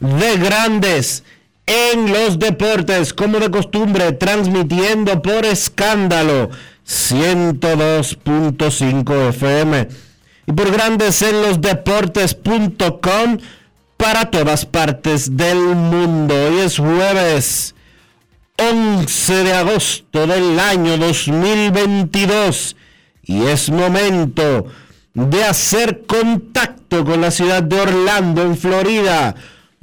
de grandes en los deportes, como de costumbre, transmitiendo por escándalo 102.5 FM y por grandes en los deportes.com para todas partes del mundo. Hoy es jueves 11 de agosto del año 2022 y es momento de hacer contacto con la ciudad de Orlando, en Florida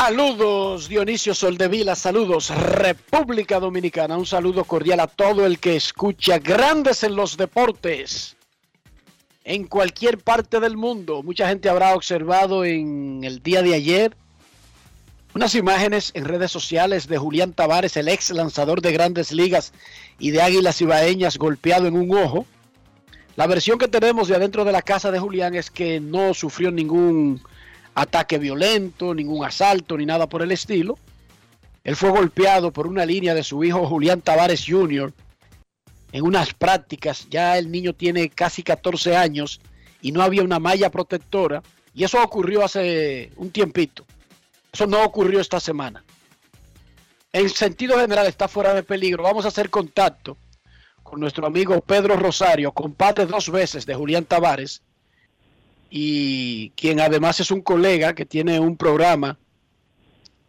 Saludos Dionisio Soldevila, saludos República Dominicana, un saludo cordial a todo el que escucha Grandes en los Deportes en cualquier parte del mundo. Mucha gente habrá observado en el día de ayer unas imágenes en redes sociales de Julián Tavares, el ex lanzador de grandes ligas y de Águilas Ibaeñas golpeado en un ojo. La versión que tenemos de adentro de la casa de Julián es que no sufrió ningún ataque violento, ningún asalto, ni nada por el estilo. Él fue golpeado por una línea de su hijo Julián Tavares Jr. en unas prácticas. Ya el niño tiene casi 14 años y no había una malla protectora. Y eso ocurrió hace un tiempito. Eso no ocurrió esta semana. En sentido general está fuera de peligro. Vamos a hacer contacto con nuestro amigo Pedro Rosario, compadre dos veces de Julián Tavares y quien además es un colega que tiene un programa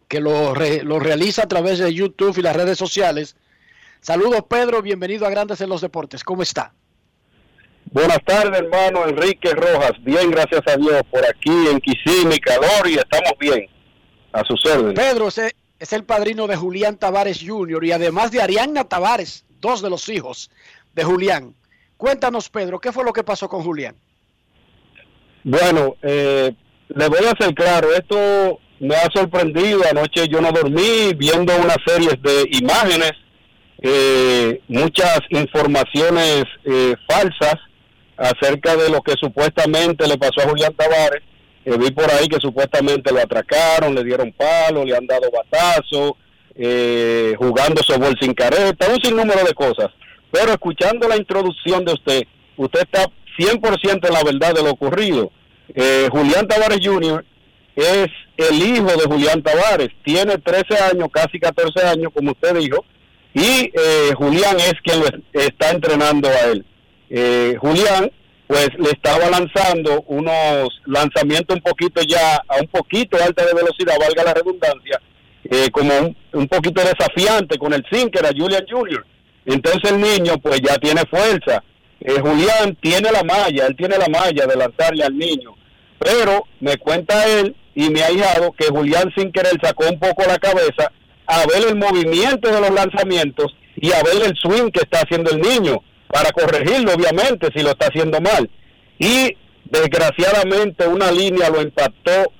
que lo, lo, realiza a través de YouTube y las redes sociales. Saludos Pedro, bienvenido a Grandes en los Deportes. ¿Cómo está? Buenas tardes, hermano Enrique Rojas. Bien, gracias a Dios, por aquí en Kissimmee, calor y estamos bien. A sus órdenes. Pedro es, es el padrino de Julián Tavares Jr. y además de Arianna Tavares, dos de los hijos de Julián. Cuéntanos, Pedro, ¿qué fue lo que pasó con Julián? Bueno, eh, le voy a hacer claro, esto me ha sorprendido. Anoche yo no dormí viendo una serie de imágenes, eh, muchas informaciones eh, falsas acerca de lo que supuestamente le pasó a Julián Tavares. Eh, vi por ahí que supuestamente lo atracaron, le dieron palo, le han dado batazo, eh, jugando softball sin careta, un sinnúmero de cosas. Pero escuchando la introducción de usted, usted está 100% en la verdad de lo ocurrido. Eh, Julián Tavares Jr. es el hijo de Julián Tavares, tiene 13 años, casi 14 años, como usted dijo, y eh, Julián es quien lo está entrenando a él. Eh, Julián, pues le estaba lanzando unos lanzamientos un poquito ya, a un poquito alta de velocidad, valga la redundancia, como un, un, poquito desafiante con el sinker a Julian Jr. Entonces el niño pues ya tiene fuerza, eh, Julián tiene la malla, él tiene la malla de lanzarle al niño. Pero me cuenta él y me ha hijado que Julián sin querer sacó un poco la cabeza a ver el movimiento de los lanzamientos y a ver el swing que está haciendo el niño para corregirlo, obviamente, si lo está haciendo mal. Y desgraciadamente una línea lo impactó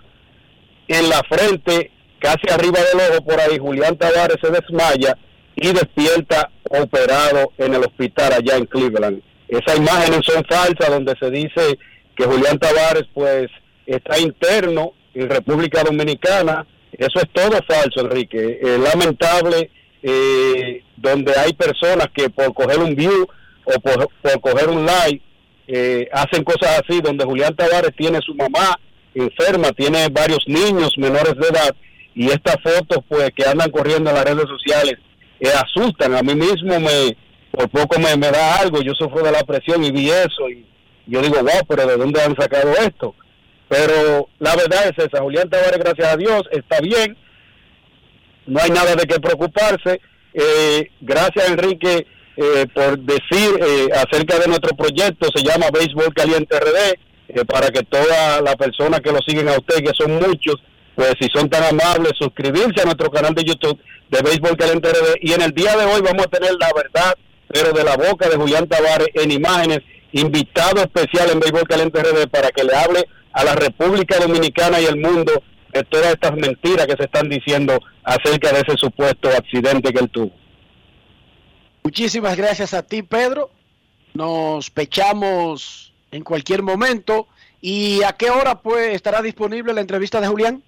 en la frente, casi arriba del ojo por ahí. Julián Tavares se desmaya y despierta operado en el hospital allá en Cleveland. Esas imágenes son falsas donde se dice que Julián Tavares pues está interno en República Dominicana. Eso es todo falso, Enrique. Es lamentable eh, donde hay personas que por coger un view o por, coger un like eh, hacen cosas así, donde Julián Tavares tiene su mamá enferma, tiene varios niños menores de edad y estas fotos pues que andan corriendo en las redes sociales eh, asustan. A mí mismo me por poco me, me da algo, yo sufro de la presión y vi eso y yo digo, wow, pero ¿de dónde han sacado esto? Pero la verdad es esa, Julián Tavares, gracias a Dios, está bien, no hay nada de qué preocuparse. Eh, gracias Enrique eh, por decir eh, acerca de nuestro proyecto, se llama Béisbol Caliente RD, para que todas las personas que lo siguen a usted, que son muchos, pues si son tan amables, suscribirse a nuestro canal de YouTube de Béisbol Caliente RD. Y en el día de hoy vamos a tener la verdad, pero de la boca de Julián Tavares en imágenes, invitado especial en Béisbol Caliente RD para que le hable a la República Dominicana y el mundo de todas estas mentiras que se están diciendo acerca de ese supuesto accidente que él tuvo. Muchísimas gracias a ti, Pedro. Nos pechamos en cualquier momento. ¿Y a qué hora pues estará disponible la entrevista de Julián?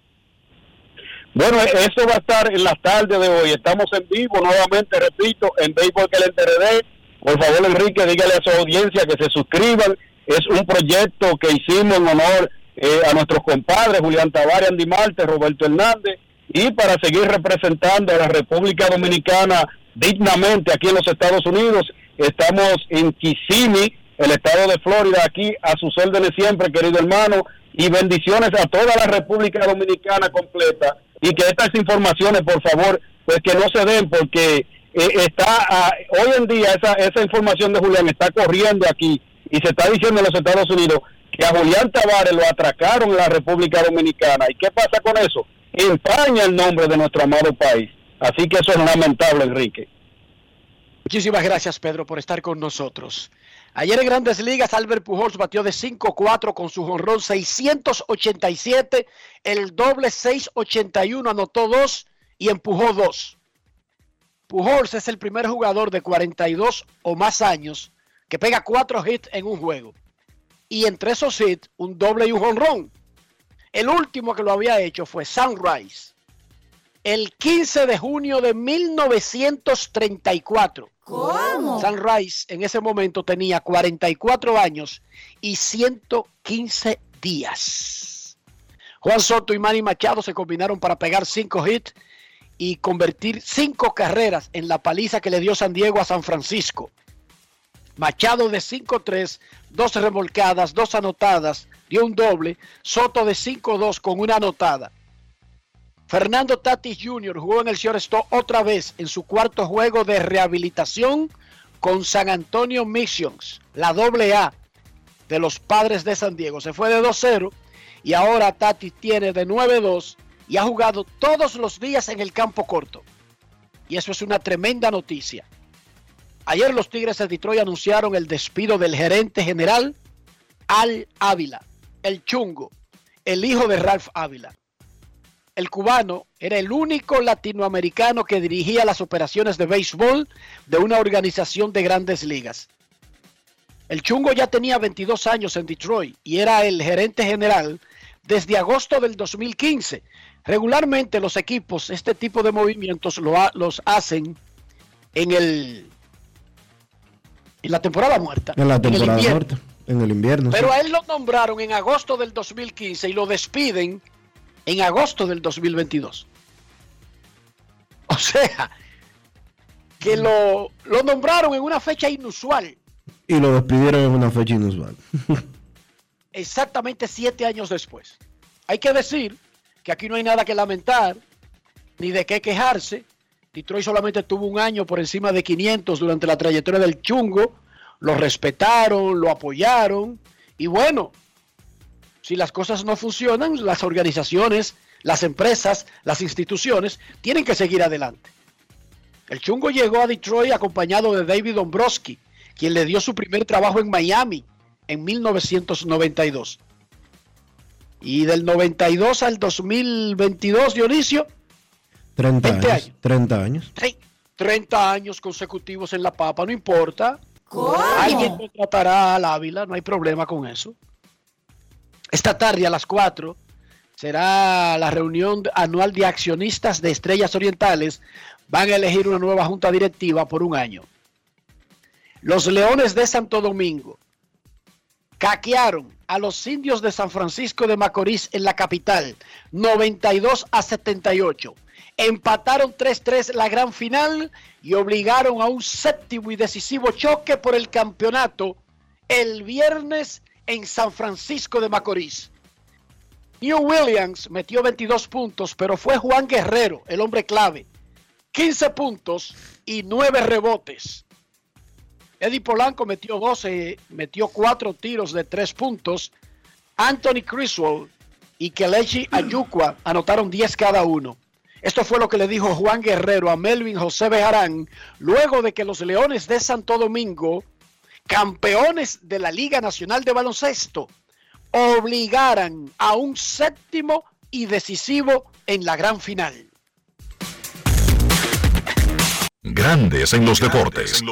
Bueno, eso va a estar en la tarde de hoy. Estamos en vivo nuevamente, repito, en Béisbol le RD. Por favor, Enrique, dígale a su audiencia que se suscriban. Es un proyecto que hicimos en honor eh, a nuestros compadres Julián Tavares, Andy Marte, Roberto Hernández, y para seguir representando a la República Dominicana dignamente aquí en los Estados Unidos. Estamos en Kissimmee, el estado de Florida, aquí a sus órdenes siempre, querido hermano, y bendiciones a toda la República Dominicana completa. Y que estas informaciones, por favor, pues que no se den, porque eh, está ah, hoy en día esa, esa información de Julián está corriendo aquí y se está diciendo en los Estados Unidos que a Julián Tavares lo atracaron en la República Dominicana. ¿Y qué pasa con eso? Empaña el nombre de nuestro amado país. Así que eso es lamentable, Enrique. Muchísimas gracias, Pedro, por estar con nosotros. Ayer en Grandes Ligas, Albert Pujols batió de 5-4 con su jonrón 687, el doble 681, anotó 2 y empujó 2. Pujols es el primer jugador de 42 o más años que pega 4 hits en un juego. Y entre esos hits, un doble y un jonrón. El último que lo había hecho fue Sunrise el 15 de junio de 1934. ¿Cómo? Sunrise en ese momento tenía 44 años y 115 días. Juan Soto y Manny Machado se combinaron para pegar 5 hits y convertir 5 carreras en la paliza que le dio San Diego a San Francisco. Machado de 5-3, dos remolcadas, dos anotadas, dio un doble. Soto de 5-2 con una anotada. Fernando Tatis Jr. jugó en el Stop otra vez en su cuarto juego de rehabilitación con San Antonio Missions, la doble A de los padres de San Diego. Se fue de 2-0 y ahora Tatis tiene de 9-2 y ha jugado todos los días en el campo corto. Y eso es una tremenda noticia. Ayer los Tigres de Detroit anunciaron el despido del gerente general Al Ávila, el chungo, el hijo de Ralph Ávila el cubano era el único latinoamericano que dirigía las operaciones de béisbol de una organización de grandes ligas. El Chungo ya tenía 22 años en Detroit y era el gerente general desde agosto del 2015. Regularmente los equipos este tipo de movimientos lo los hacen en el en la temporada muerta. En la temporada muerta, en el invierno. Pero a él lo nombraron en agosto del 2015 y lo despiden en agosto del 2022. O sea, que lo, lo nombraron en una fecha inusual. Y lo despidieron en una fecha inusual. Exactamente siete años después. Hay que decir que aquí no hay nada que lamentar, ni de qué quejarse. Detroit solamente tuvo un año por encima de 500 durante la trayectoria del chungo. Lo respetaron, lo apoyaron. Y bueno, Si las cosas no funcionan, las organizaciones, las empresas, las instituciones tienen que seguir adelante. El chungo llegó a Detroit acompañado de David Dombrowski, quien le dio su primer trabajo en Miami en 1992. Y del 92 al 2022, Dionisio, 30 años, 30 años. 30 años consecutivos en la papa, no importa. Alguien contratará al Ávila, no hay problema con eso. Esta tarde a las 4 será la reunión anual de accionistas de Estrellas Orientales. Van a elegir una nueva junta directiva por un año. Los Leones de Santo Domingo caquearon a los indios de San Francisco de Macorís en la capital, 92 a 78. Empataron 3-3 la gran final y obligaron a un séptimo y decisivo choque por el campeonato el viernes en San Francisco de Macorís. New Williams metió 22 puntos, pero fue Juan Guerrero, el hombre clave. 15 puntos y 9 rebotes. Eddie Polanco metió 12, metió 4 tiros de 3 puntos. Anthony Criswell y Kelechi Ayukwa anotaron 10 cada uno. Esto fue lo que le dijo Juan Guerrero a Melvin José Bejarán luego de que los Leones de Santo Domingo, campeones de la Liga Nacional de Baloncesto, obligaran a un séptimo y decisivo en la gran final. Grandes en los deportes.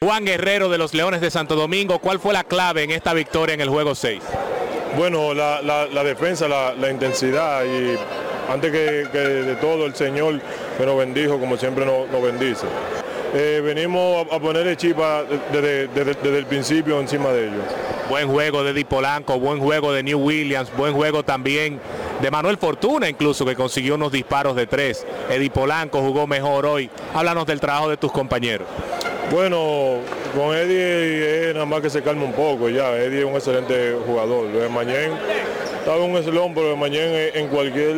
Juan Guerrero de los Leones de Santo Domingo, ¿cuál fue la clave en esta victoria en el juego 6? Bueno, la, defensa, la, intensidad y antes que, de todo el Señor que nos bendijo como siempre nos, bendice. Eh, venimos a, poner el desde, desde, el principio encima de ellos. Buen juego de Di Polanco, buen juego de New Williams, buen juego también de Manuel Fortuna incluso que consiguió unos disparos de tres. Eddie Polanco jugó mejor hoy. Háblanos del trabajo de tus compañeros. Bueno, con Eddie es nada más que se calma un poco ya. Eddie es un excelente jugador. Lo de mañana estaba un eslón, pero de mañana en cualquier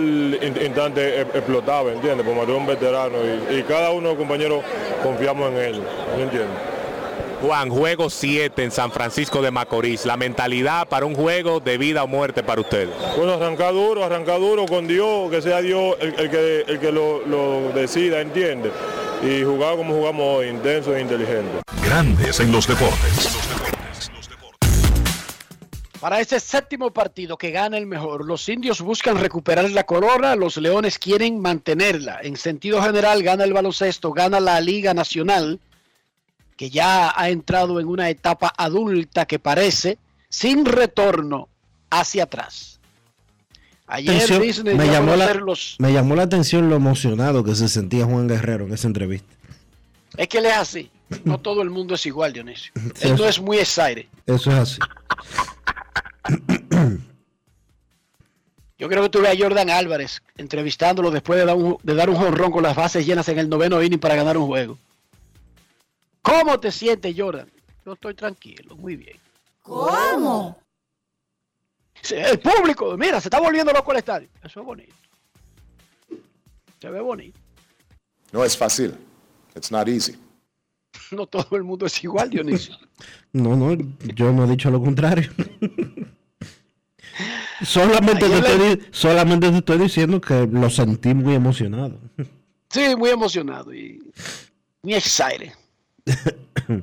instante e-, explotaba, ¿entiendes? Porque es un veterano y, cada uno de los compañeros confiamos en él, ¿me entiendes? Juan, juego 7 en San Francisco de Macorís. La mentalidad para un juego de vida o muerte para ustedes. Bueno, arrancar duro, arrancar duro con Dios, que sea Dios el, que, el que lo, lo decida, ¿entiendes? Y jugar como jugamos hoy, intenso e inteligente. Grandes en los deportes. Para ese séptimo partido que gana el mejor, los indios buscan recuperar la corona, los leones quieren mantenerla. En sentido general, gana el baloncesto, gana la Liga Nacional, que ya ha entrado en una etapa adulta que parece sin retorno hacia atrás. Ayer Disney me, llamó la, me llamó la atención lo emocionado que se sentía Juan Guerrero en esa entrevista. Es que él es así. No todo el mundo es igual, Dionisio. Esto es muy excited. Eso es así. Yo creo que tuve a Jordan Álvarez entrevistándolo después de dar un, de dar un jonrón con las bases llenas en el noveno inning para ganar un juego. ¿Cómo te sientes, Jordan? Yo estoy tranquilo, muy bien. ¿Cómo? El público, mira, se está volviendo loco el estadio. Eso es bonito. Se ve bonito. No es fácil. It's not easy. No todo el mundo es igual, Dionisio. no, no, yo no he dicho lo contrario. solamente, te estoy, solamente te estoy diciendo que lo sentí muy emocionado. sí, muy emocionado y muy excited.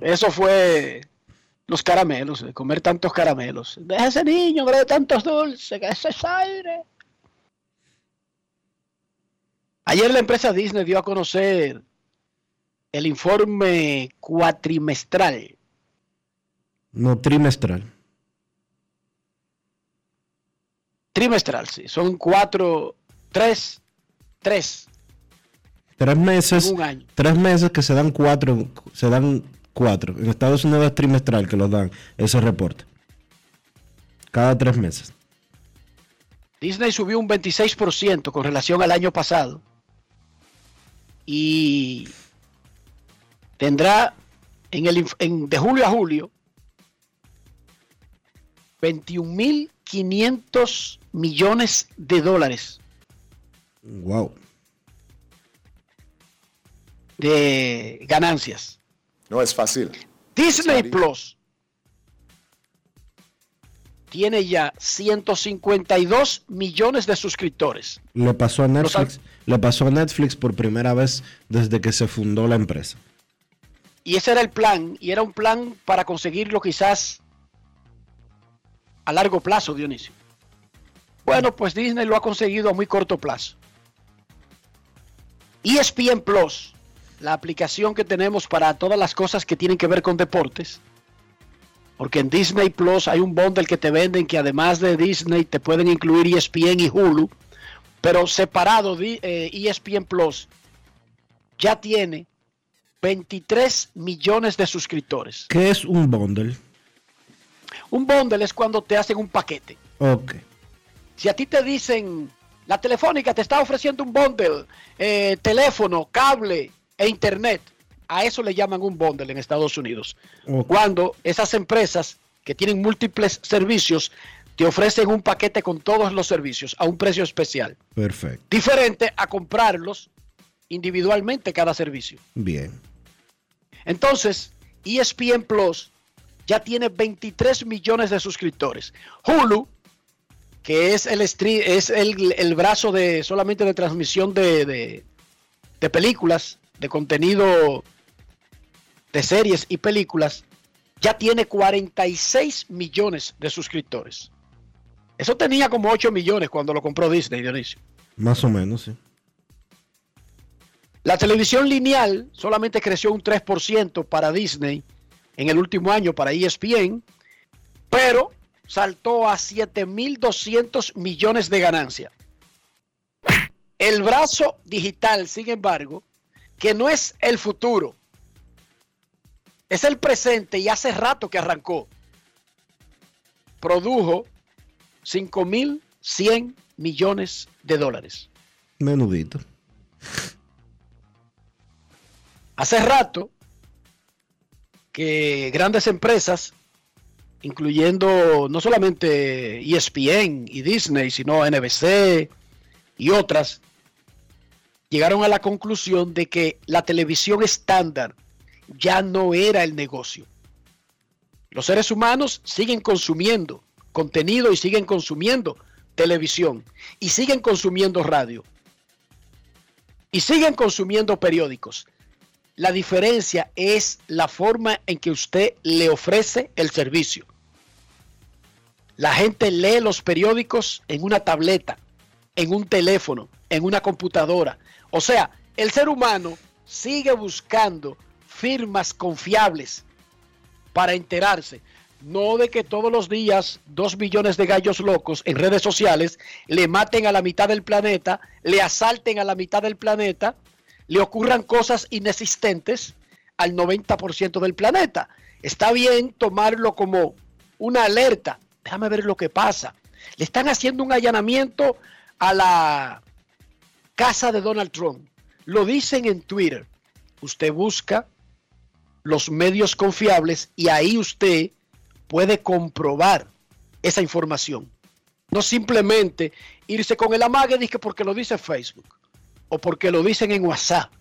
Eso fue los caramelos, de comer tantos caramelos. Deja ese niño, de tantos dulces, que ese es aire. Ayer la empresa Disney dio a conocer el informe cuatrimestral. No, trimestral. Trimestral, sí. Son cuatro, tres, tres. Tres meses. Un año. Tres meses que se dan cuatro, se dan cuatro. En Estados Unidos es trimestral que los dan ese reporte. Cada tres meses. Disney subió un 26% con relación al año pasado. Y tendrá en el, de julio a julio 21.500 millones de dólares. Wow. De ganancias. No es fácil. Disney Plus tiene ya 152 millones de suscriptores. Le pasó a Netflix, le pasó a Netflix por primera vez desde que se fundó la empresa. Y ese era el plan, y era un plan para conseguirlo quizás a largo plazo, Dionisio. Bueno, pues Disney lo ha conseguido a muy corto plazo. ESPN Plus, la aplicación que tenemos para todas las cosas que tienen que ver con deportes, porque en Disney Plus hay un bundle que te venden que además de Disney te pueden incluir ESPN y Hulu, pero separado di- eh, ESPN Plus ya tiene 23 millones de suscriptores. ¿Qué es un bundle? Un bundle es cuando te hacen un paquete. Ok. Si a ti te dicen, la telefónica te está ofreciendo un bundle, eh, teléfono, cable e internet, a eso le llaman un bundle en Estados Unidos. Cuando esas empresas que tienen múltiples servicios te ofrecen un paquete con todos los servicios a un precio especial, Perfecto. diferente a comprarlos individualmente cada servicio. Bien. Entonces, ESPN Plus ya tiene 23 millones de suscriptores. Hulu, que es el, es el, el brazo de solamente de transmisión de, de- de películas, de contenido de series y películas, ya tiene 46 millones de suscriptores. Eso tenía como 8 millones cuando lo compró Disney, Dionisio. Más o menos, sí. La televisión lineal solamente creció un 3% para Disney en el último año para ESPN, pero saltó a 7.200 millones de ganancia. El brazo digital, sin embargo, que no es el futuro, es el presente y hace rato que arrancó, produjo 5.100 millones de dólares. Menudito. Hace rato que grandes empresas, incluyendo no solamente ESPN y Disney, sino NBC y otras, llegaron a la conclusión de que la televisión estándar ya no era el negocio. Los seres humanos siguen consumiendo contenido y siguen consumiendo televisión y siguen consumiendo radio y siguen consumiendo periódicos. La diferencia es la forma en que usted le ofrece el servicio. La gente lee los periódicos en una tableta, en un teléfono, en una computadora. O sea, el ser humano sigue buscando firmas confiables para enterarse. No de que todos los días dos millones de gallos locos en redes sociales le maten a la mitad del planeta, le asalten a la mitad del planeta, le ocurran cosas inexistentes al 90% del planeta. Está bien tomarlo como una alerta. Déjame ver lo que pasa. Le están haciendo un allanamiento a la casa de Donald Trump. Lo dicen en Twitter. Usted busca los medios confiables y ahí usted puede comprobar esa información. No simplemente irse con el amague que porque lo dice Facebook, o porque lo dicen en WhatsApp,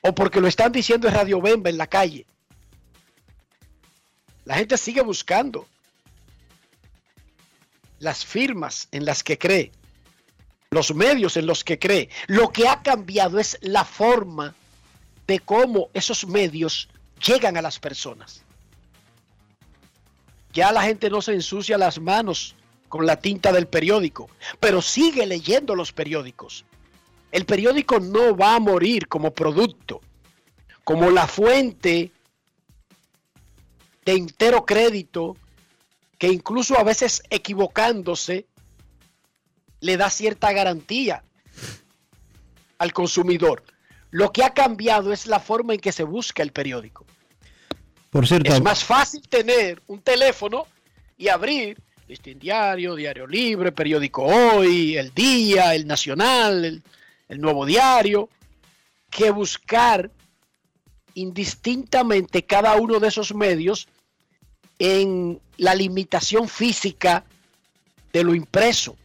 o porque lo están diciendo en Radio Bemba en la calle. La gente sigue buscando las firmas en las que cree, los medios en los que cree. Lo que ha cambiado es la forma de cómo esos medios llegan a las personas. Ya la gente no se ensucia las manos con la tinta del periódico, pero sigue leyendo los periódicos. El periódico no va a morir como producto, como la fuente de entero crédito que incluso a veces equivocándose le da cierta garantía al consumidor. Lo que ha cambiado es la forma en que se busca el periódico. Por cierto, Es más fácil tener un teléfono y abrir Listín Diario, Diario Libre, Periódico Hoy, El Día, El Nacional, el, el Nuevo Diario, que buscar indistintamente cada uno de esos medios en la limitación física de lo impreso.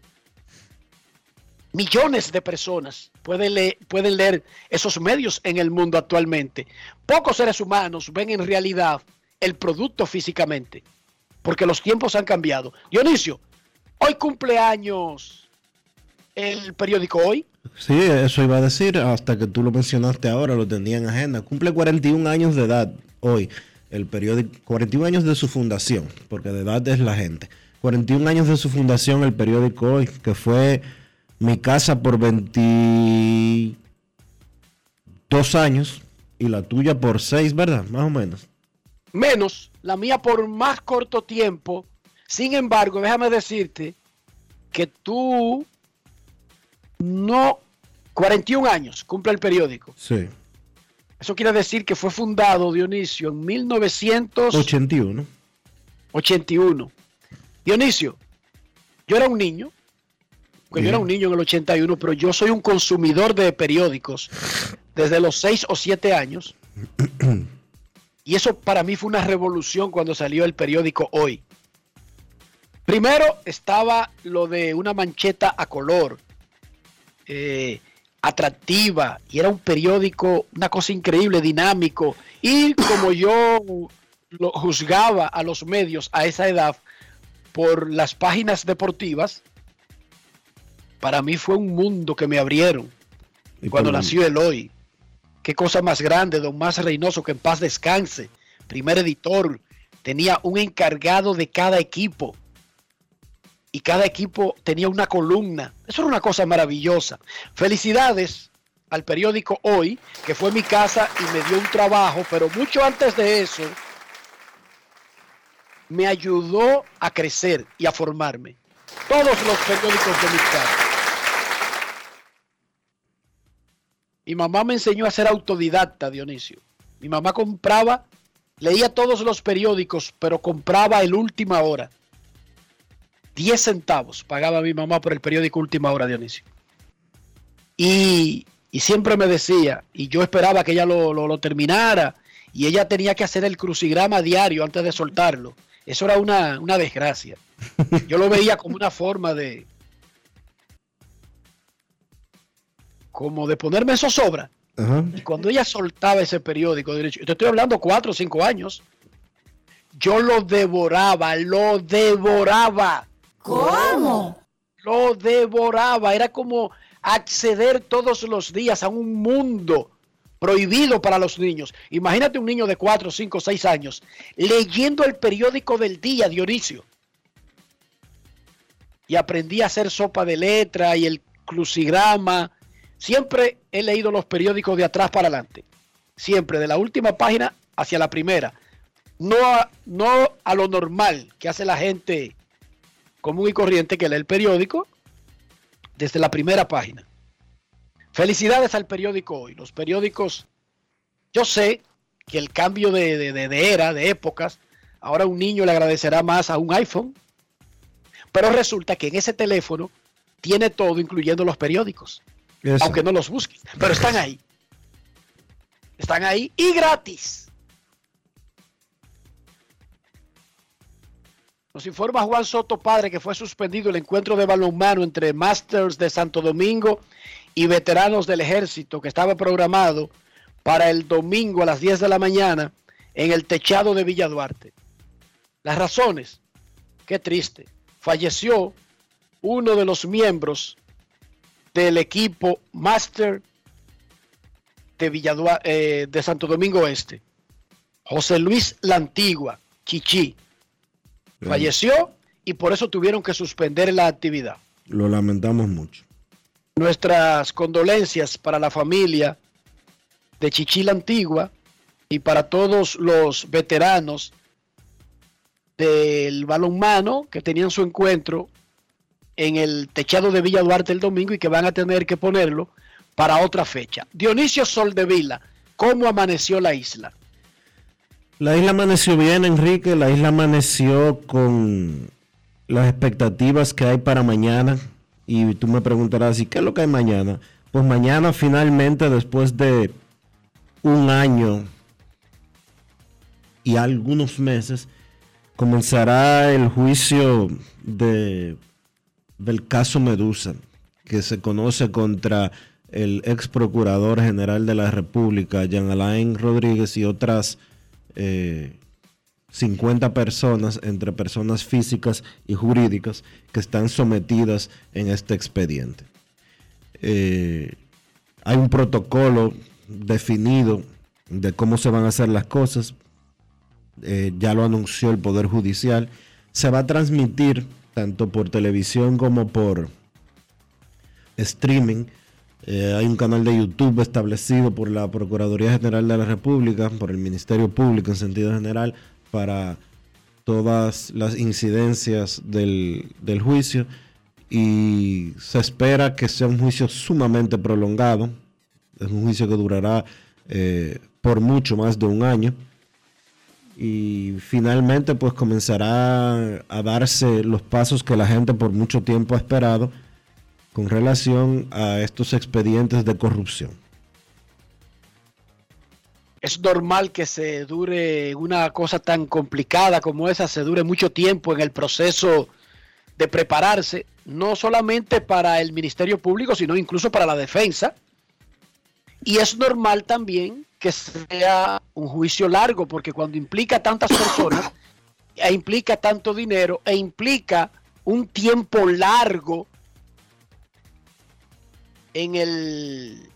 Millones de personas pueden leer, pueden leer esos medios en el mundo actualmente. Pocos seres humanos ven en realidad el producto físicamente. porque los tiempos han cambiado. Dionisio, hoy cumpleaños el periódico Hoy. Sí, eso iba a decir, hasta que tú lo mencionaste ahora, lo tenía en agenda. Cumple 41 años de edad hoy, el periódico, 41 años de su fundación, porque de edad es la gente. 41 años de su fundación, el periódico Hoy, que fue mi casa por 22 años y la tuya por 6, ¿verdad? Más o menos. Menos, la mía por más corto tiempo. Sin embargo, déjame decirte que tú no 41 años cumple el periódico. Sí. Eso quiere decir que fue fundado Dionisio en 1981. 81. Dionisio, yo era un niño, porque yo era un niño en el 81, pero yo soy un consumidor de periódicos desde los 6 o 7 años. Y eso para mí fue una revolución cuando salió el periódico Hoy. Primero estaba lo de una mancheta a color, eh, atractiva, y era un periódico, una cosa increíble, dinámico. Y como yo lo juzgaba a los medios a esa edad por las páginas deportivas, para mí fue un mundo que me abrieron cuando nació el hoy. Qué cosa más grande, don Más Reynoso, que en paz descanse. Primer editor, tenía un encargado de cada equipo. Y cada equipo tenía una columna. Eso era una cosa maravillosa. Felicidades al periódico Hoy, que fue mi casa y me dio un trabajo, pero mucho antes de eso, me ayudó a crecer y a formarme. Todos los periódicos de mi casa. Mi mamá me enseñó a ser autodidacta, Dionisio. Mi mamá compraba, leía todos los periódicos, pero compraba el Última Hora. 10 centavos pagaba mi mamá por el periódico Última Hora, Dionisio. Y, y siempre me decía, y yo esperaba que ella lo, lo, lo, terminara, y ella tenía que hacer el crucigrama diario antes de soltarlo. Eso era una, una desgracia. Yo lo veía como una forma de, como de ponerme en zozobra. Ajá. Y cuando ella soltaba ese periódico, derecho, te estoy hablando cuatro o cinco años, yo lo devoraba, lo devoraba. ¿Cómo? Lo devoraba. Era como acceder todos los días a un mundo prohibido para los niños. Imagínate un niño de cuatro, cinco, seis años leyendo el periódico del día, Dionisio. Y aprendí a hacer sopa de letra y el crucigrama Siempre he leído los periódicos de atrás para adelante. Siempre, de la última página hacia la primera. No a, no a lo normal que hace la gente común y corriente que lee el periódico desde la primera página. Felicidades al periódico hoy. Los periódicos, yo sé que el cambio de, de, de, era, de épocas, ahora un niño le agradecerá más a un iPhone, pero resulta que en ese teléfono tiene todo, incluyendo los periódicos. Aunque no los busques, pero están ahí. Están ahí y gratis. Nos informa Juan Soto Padre que fue suspendido el encuentro de balonmano entre Masters de Santo Domingo y veteranos del ejército que estaba programado para el domingo a las 10 de la mañana en el techado de Villa Duarte. Las razones, qué triste, falleció uno de los miembros del equipo Master de, Villadua, eh, de Santo Domingo Este. José Luis La Antigua, Chichi, Bien. falleció y por eso tuvieron que suspender la actividad. Lo lamentamos mucho. Nuestras condolencias para la familia de Chichi La Antigua y para todos los veteranos del balonmano que tenían su encuentro en el techado de Villa Duarte el domingo y que van a tener que ponerlo para otra fecha. Dionisio Soldevila, ¿cómo amaneció la isla? La isla amaneció bien, Enrique. La isla amaneció con las expectativas que hay para mañana. Y tú me preguntarás, ¿y qué es lo que hay mañana? Pues mañana finalmente, después de un año y algunos meses, comenzará el juicio de del caso Medusa, que se conoce contra el ex procurador general de la República, Jean Alain Rodríguez, y otras eh, 50 personas entre personas físicas y jurídicas que están sometidas en este expediente. Eh, hay un protocolo definido de cómo se van a hacer las cosas. Eh, ya lo anunció el Poder Judicial. Se va a transmitir tanto por televisión como por streaming. Eh, hay un canal de YouTube establecido por la Procuraduría General de la República, por el Ministerio Público en sentido general, para todas las incidencias del, del juicio y se espera que sea un juicio sumamente prolongado. Es un juicio que durará eh, por mucho más de un año. Y finalmente pues comenzará a darse los pasos que la gente por mucho tiempo ha esperado con relación a estos expedientes de corrupción. Es normal que se dure una cosa tan complicada como esa, se dure mucho tiempo en el proceso de prepararse, no solamente para el Ministerio Público, sino incluso para la defensa. Y es normal también que sea un juicio largo, porque cuando implica tantas personas, e implica tanto dinero, e implica un tiempo largo en el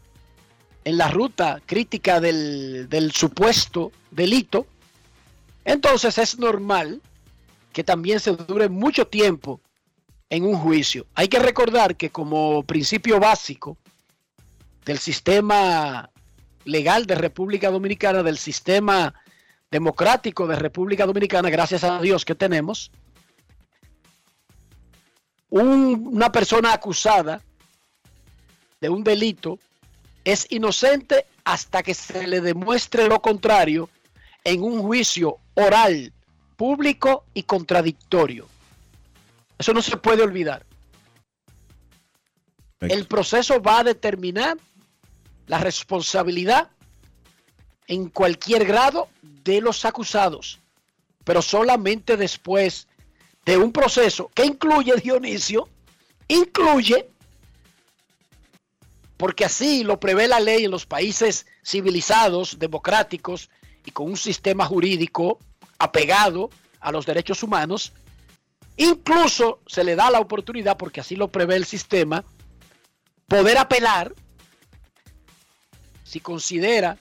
en la ruta crítica del, del supuesto delito, entonces es normal que también se dure mucho tiempo en un juicio. Hay que recordar que como principio básico del sistema legal de República Dominicana, del sistema democrático de República Dominicana, gracias a Dios que tenemos, una persona acusada de un delito es inocente hasta que se le demuestre lo contrario en un juicio oral, público y contradictorio. Eso no se puede olvidar. El proceso va a determinar la responsabilidad en cualquier grado de los acusados, pero solamente después de un proceso que incluye, Dionisio, incluye, porque así lo prevé la ley en los países civilizados, democráticos y con un sistema jurídico apegado a los derechos humanos, Incluso se le da la oportunidad, porque así lo prevé el sistema, poder apelar si considera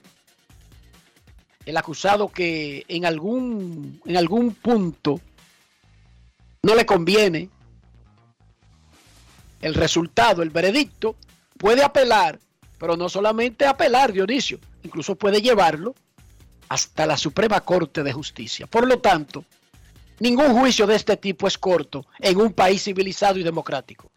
el acusado que en algún, en algún punto no le conviene el resultado, el veredicto, puede apelar, pero no solamente apelar, Dionisio, incluso puede llevarlo hasta la Suprema Corte de Justicia. Por lo tanto, Ningún juicio de este tipo es corto en un país civilizado y democrático.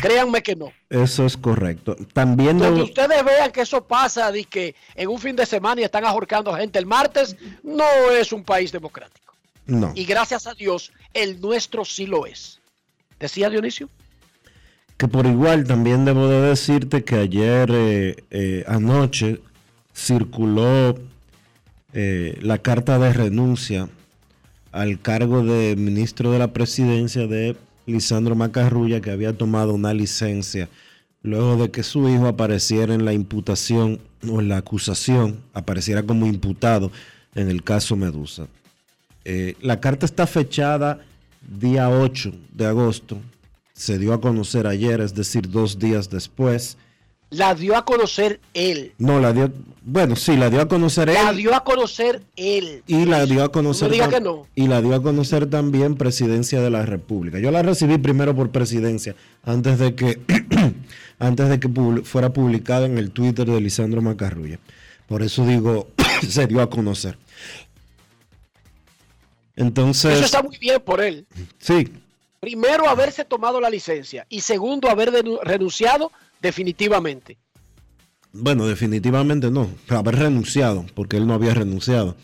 Créanme que no. Eso es correcto. También Cuando ustedes vean que eso pasa de que en un fin de semana y están ahorcando gente el martes, no es un país democrático. No. Y gracias a Dios, el nuestro sí lo es. ¿Decía Dionisio? Que por igual también debo de decirte que ayer eh, eh, anoche circuló eh, la carta de renuncia al cargo de ministro de la presidencia de Lisandro Macarrulla, que había tomado una licencia luego de que su hijo apareciera en la imputación o en la acusación, apareciera como imputado en el caso Medusa. Eh, la carta está fechada día 8 de agosto, se dio a conocer ayer, es decir, dos días después la dio a conocer él. No, la dio, bueno, sí, la dio a conocer él. La dio a conocer él. Y la dio a conocer. No diga que no. Y la dio a conocer también Presidencia de la República. Yo la recibí primero por Presidencia, antes de que, antes de que fuera publicada en el Twitter de Lisandro Macarrulla. Por eso digo, se dio a conocer. Entonces. Eso está muy bien por él. Sí. Primero, haberse tomado la licencia. Y segundo, haber renunciado definitivamente. Bueno, definitivamente no. Haber renunciado, porque él no había renunciado.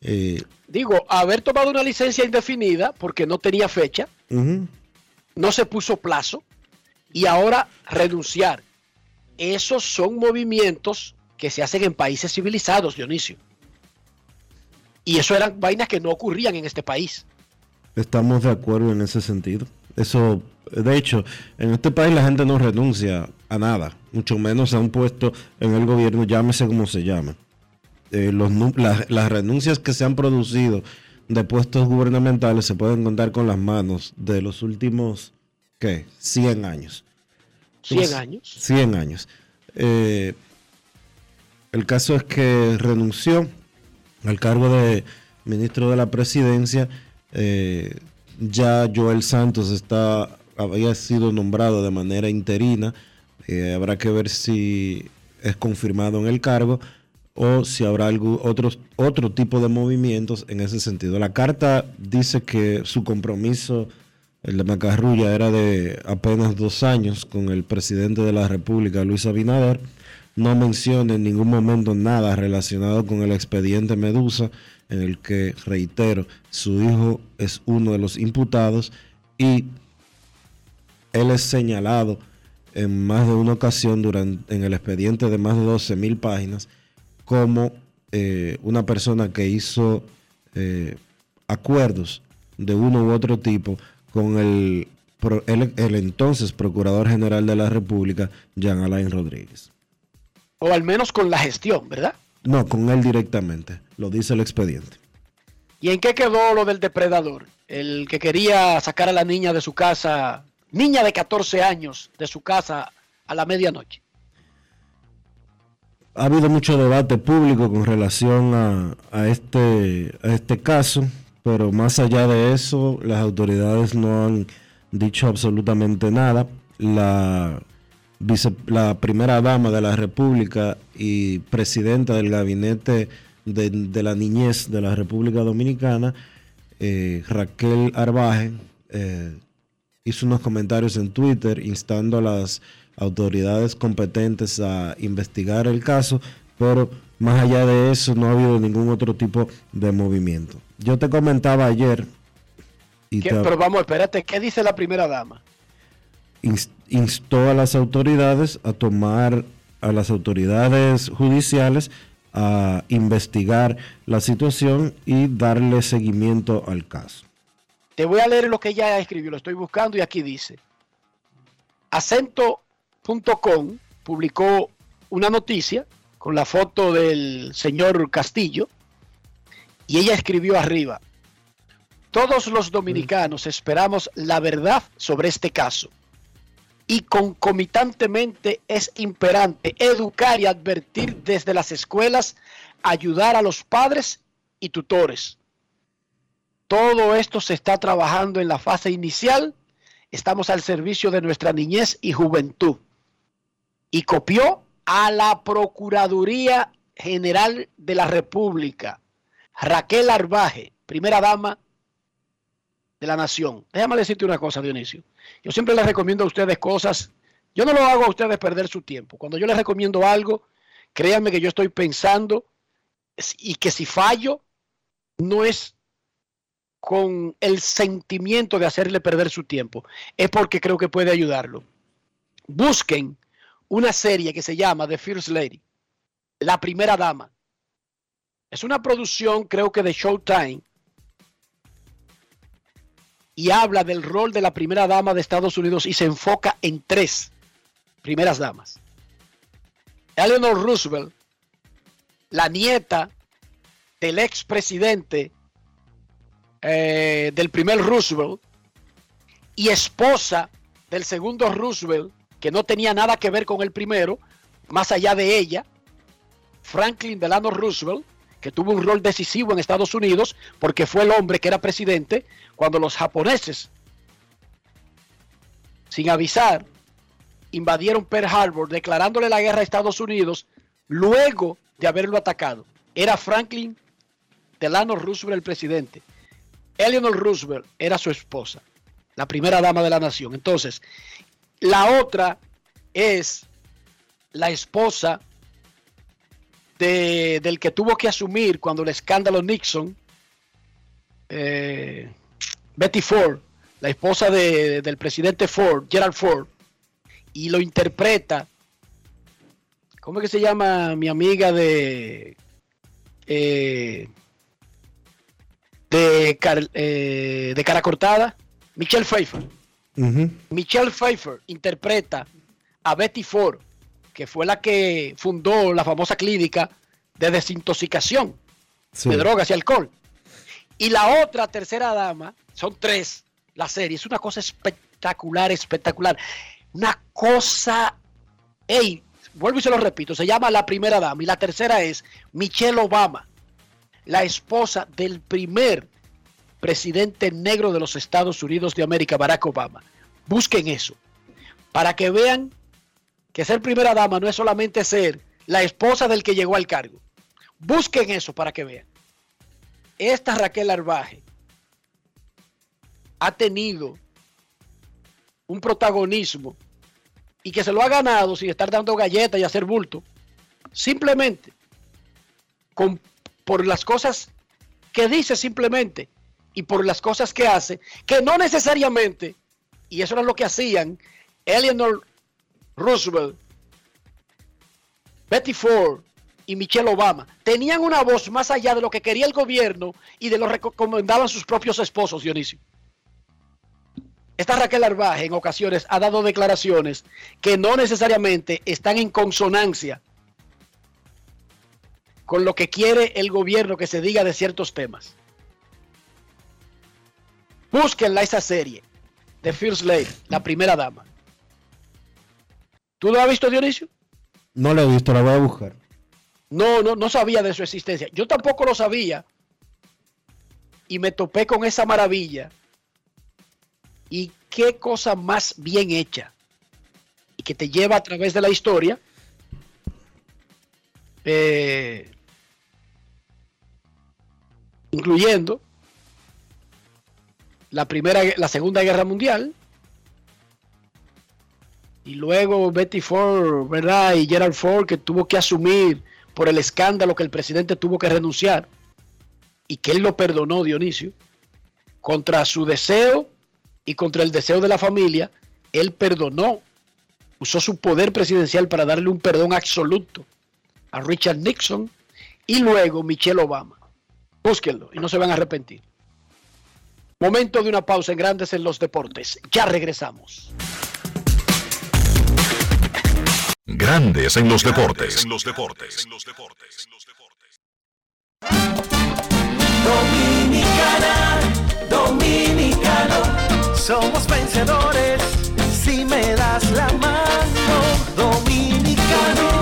Eh, Digo, haber tomado una licencia indefinida porque no tenía fecha, no se puso plazo y ahora renunciar. Esos son movimientos que se hacen en países civilizados, Dionisio. Y eso eran vainas que no ocurrían en este país. Estamos de acuerdo en ese sentido. Eso, de hecho, en este país la gente no renuncia a nada, mucho menos a un puesto en el gobierno, llámese como se llame. Eh, las, renuncias que se han producido de puestos gubernamentales se pueden contar con las manos de los últimos, ¿qué? 100 años. 100 años. 100 años. Eh, el caso es que renunció al cargo de ministro de la presidencia. Eh, ya Joel Santos está, había sido nombrado de manera interina. Eh, habrá que ver si es confirmado en el cargo o si habrá algún otro, otro tipo de movimientos en ese sentido. La carta dice que su compromiso, el de Macarrulla, era de apenas dos años con el presidente de la República, Luis Abinader. No menciona en ningún momento nada relacionado con el expediente Medusa, en el que, reitero, su hijo es uno de los imputados y él es señalado en más de una ocasión durante, en el expediente de más de 12 mil páginas como eh, una persona que hizo eh, acuerdos de uno u otro tipo con el, el, el, entonces Procurador General de la República, Jean Alain Rodríguez. O al menos con la gestión, ¿verdad? No, con él directamente, lo dice el expediente. ¿Y en qué quedó lo del depredador? El que quería sacar a la niña de su casa, niña de 14 años, de su casa a la medianoche ha habido mucho debate público con relación a, este, a este caso, pero más allá de eso, las autoridades no han dicho absolutamente nada. La, la primera dama de la República y presidenta del gabinete de, la niñez de la República Dominicana, eh, Raquel Arbaje, eh, hizo unos comentarios en Twitter instando a las autoridades competentes a investigar el caso, pero más allá de eso no ha habido ningún otro tipo de movimiento. Yo te comentaba ayer... Y Pero vamos, espérate, ¿qué dice la primera dama? Instó a las autoridades a tomar, a las autoridades judiciales a investigar la situación y darle seguimiento al caso. Te voy a leer lo que ella escribió, lo estoy buscando y aquí dice. Acento Com publicó una noticia con la foto del señor Castillo y ella escribió arriba, todos los dominicanos esperamos la verdad sobre este caso y concomitantemente es imperante educar y advertir desde las escuelas, ayudar a los padres y tutores. Todo esto se está trabajando en la fase inicial. Estamos al servicio de nuestra niñez y juventud y copió a la Procuraduría General de la República, Raquel Arbaje, primera dama de la nación. Déjame decirte una cosa, Dionisio. Yo siempre les recomiendo a ustedes cosas. Yo no lo hago a ustedes perder su tiempo. Cuando yo les recomiendo algo, créanme que yo estoy pensando y que si fallo, no es con el sentimiento de hacerle perder su tiempo. Es porque creo que puede ayudarlo. Busquen una serie que se llama The First Lady, La Primera Dama. Es una producción, creo que de Showtime, y habla del rol de la primera dama de Estados Unidos y se enfoca en tres primeras damas. Eleanor Roosevelt, la nieta del expresidente eh, del primer Roosevelt y esposa del segundo Roosevelt, que no tenía nada que ver con el primero, más allá de ella, Franklin Delano Roosevelt, que tuvo un rol decisivo en Estados Unidos porque fue el hombre que era presidente cuando los japoneses, sin avisar, invadieron Pearl Harbor declarándole la guerra a Estados Unidos luego de haberlo atacado. Era Franklin Delano Roosevelt el presidente. Eleanor Roosevelt era su esposa, la primera dama de la nación. Entonces, la otra es la esposa del que tuvo que asumir cuando el escándalo Nixon, eh, Betty Ford, la esposa del presidente Ford, Gerald Ford, y lo interpreta, ¿cómo es que se llama mi amiga de... Eh, de, eh, de cara cortada? Michelle Pfeiffer. Michelle Pfeiffer interpreta a Betty Ford, que fue la que fundó la famosa clínica de desintoxicación de drogas y alcohol. Y la otra tercera dama, son tres, la serie, es una cosa espectacular, espectacular. Una cosa, hey, vuelvo y se lo repito, se llama La Primera Dama y la tercera es Michelle Obama, la esposa del primer presidente negro de los Estados Unidos de América, Barack Obama. Busquen eso, para que vean que ser primera dama no es solamente ser la esposa del que llegó al cargo. Busquen eso para que vean. Esta Raquel Arbaje ha tenido un protagonismo y que se lo ha ganado sin estar dando galletas y hacer bulto, simplemente con, por las cosas que dice simplemente y por las cosas que hace, que no necesariamente, y eso era lo que hacían Eleanor Roosevelt, Betty Ford y Michelle Obama, tenían una voz más allá de lo que quería el gobierno y de lo que recomendaban sus propios esposos, Dionisio. Esta Raquel Arbaje en ocasiones ha dado declaraciones que no necesariamente están en consonancia con lo que quiere el gobierno que se diga de ciertos temas. Búsquenla esa serie de First Lady, la primera dama. ¿Tú lo has visto, Dionisio? No lo he visto, la voy a buscar. No, no, no sabía de su existencia. Yo tampoco lo sabía. Y me topé con esa maravilla y qué cosa más bien hecha. Y que te lleva a través de la historia. Eh, incluyendo la primera, la segunda guerra mundial. Y luego Betty Ford, ¿verdad? Y Gerald Ford que tuvo que asumir por el escándalo que el presidente tuvo que renunciar y que él lo perdonó, Dionisio, contra su deseo y contra el deseo de la familia, él perdonó, usó su poder presidencial para darle un perdón absoluto a Richard Nixon y luego Michelle Obama. Búsquenlo y no se van a arrepentir. Momento de una pausa en Grandes en los Deportes. Ya regresamos. Grandes en los deportes. En los deportes. En los deportes. Dominicana, dominicano somos vencedores si me das la mano. Dominicano, dominicano,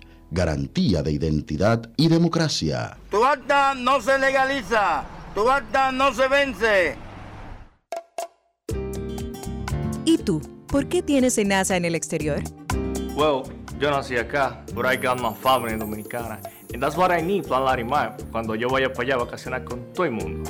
Garantía de identidad y democracia. Tu acta no se legaliza. Tu acta no se vence. ¿Y tú? ¿Por qué tienes NASA en el exterior? Well, yo nací acá, but I got my family dominicana. And that's what I need, Plan Larimar, cuando yo vaya para allá a vacacionar con todo el mundo.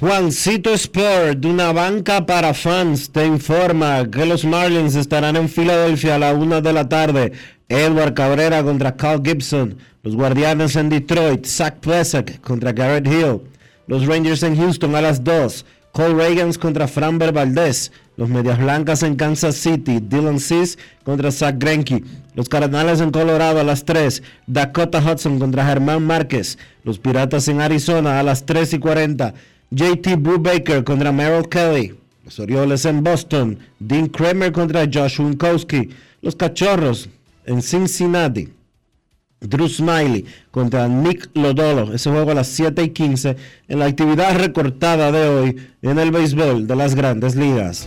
Juancito Sport, de una banca para fans, te informa que los Marlins estarán en Filadelfia a la una de la tarde. Edward Cabrera contra Carl Gibson. Los Guardianes en Detroit. Zach Plesak contra Garrett Hill. Los Rangers en Houston a las 2. Cole Reagans contra Framber Valdez. Los Medias Blancas en Kansas City. Dylan Cease contra Zach Greinke. Los Cardenales en Colorado a las 3. Dakota Hudson contra Germán Márquez. Los Piratas en Arizona a las 3 y 40. JT Brubaker contra Merrill Kelly. Los Orioles en Boston. Dean Kramer contra Josh Winkowski. Los Cachorros en Cincinnati. Drew Smiley contra Nick Lodolo. Ese juego a las 7 y 15 en la actividad recortada de hoy en el béisbol de las grandes ligas.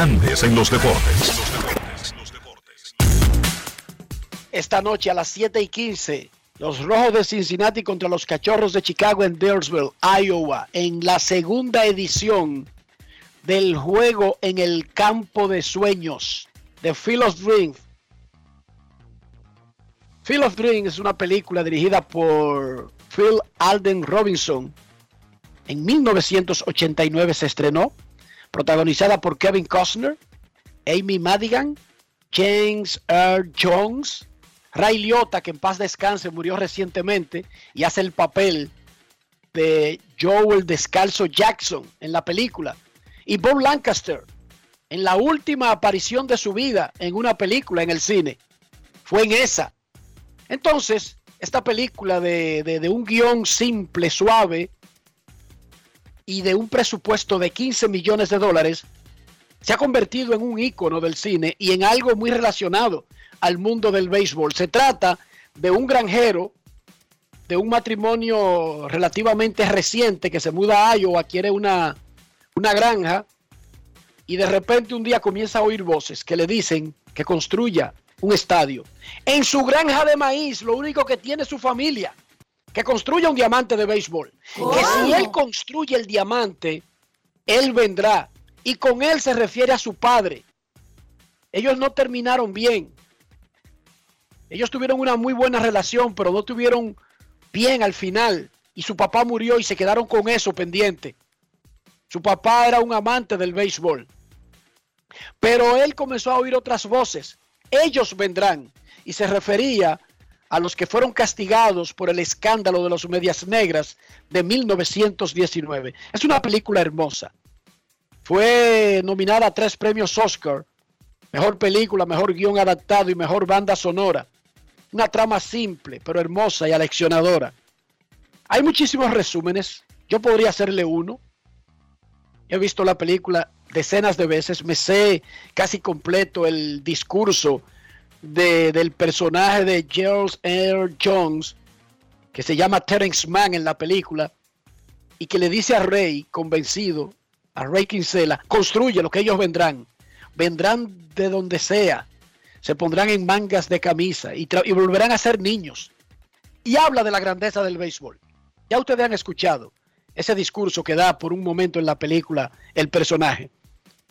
En los deportes. Esta noche a las 7 y 15, los Rojos de Cincinnati contra los Cachorros de Chicago en Dyersville, Iowa, en la segunda edición del juego en el campo de sueños de Field of Dreams. Field of Dreams es una película dirigida por Phil Alden Robinson. En 1989 se estrenó protagonizada por Kevin Costner, Amy Madigan, James Earl Jones, Ray Liotta, que en paz descanse, murió recientemente y hace el papel de Joel Descalzo Jackson en la película, y Bob Lancaster en la última aparición de su vida en una película en el cine. Fue en esa. Entonces, esta película de, de, de un guion simple, suave, y de un presupuesto de 15 millones de dólares, se ha convertido en un ícono del cine y en algo muy relacionado al mundo del béisbol. Se trata de un granjero, de un matrimonio relativamente reciente que se muda a Iowa, quiere una, una granja y de repente un día comienza a oír voces que le dicen que construya un estadio. En su granja de maíz, lo único que tiene su familia que construya un diamante de béisbol. Que si él construye el diamante, él vendrá. Y con él se refiere a su padre. Ellos no terminaron bien. Ellos tuvieron una muy buena relación, pero no tuvieron bien al final. Y su papá murió y se quedaron con eso pendiente. Su papá era un amante del béisbol. Pero él comenzó a oír otras voces. Ellos vendrán. Y se refería a los que fueron castigados por el escándalo de los medias negras de 1919. Es una película hermosa. Fue nominada a tres premios Oscar. Mejor película, mejor guion adaptado y mejor banda sonora. Una trama simple, pero hermosa y aleccionadora. Hay muchísimos resúmenes. Yo podría hacerle uno. He visto la película decenas de veces. Me sé casi completo el discurso del personaje de Charles Earl Jones, que se llama Terence Mann en la película, y que le dice a Rey, convencido, a Rey Kinsella, construye lo que ellos vendrán. Vendrán de donde sea. Se pondrán en mangas de camisa y, volverán a ser niños. Y habla de la grandeza del béisbol. Ya ustedes han escuchado ese discurso que da por un momento en la película el personaje.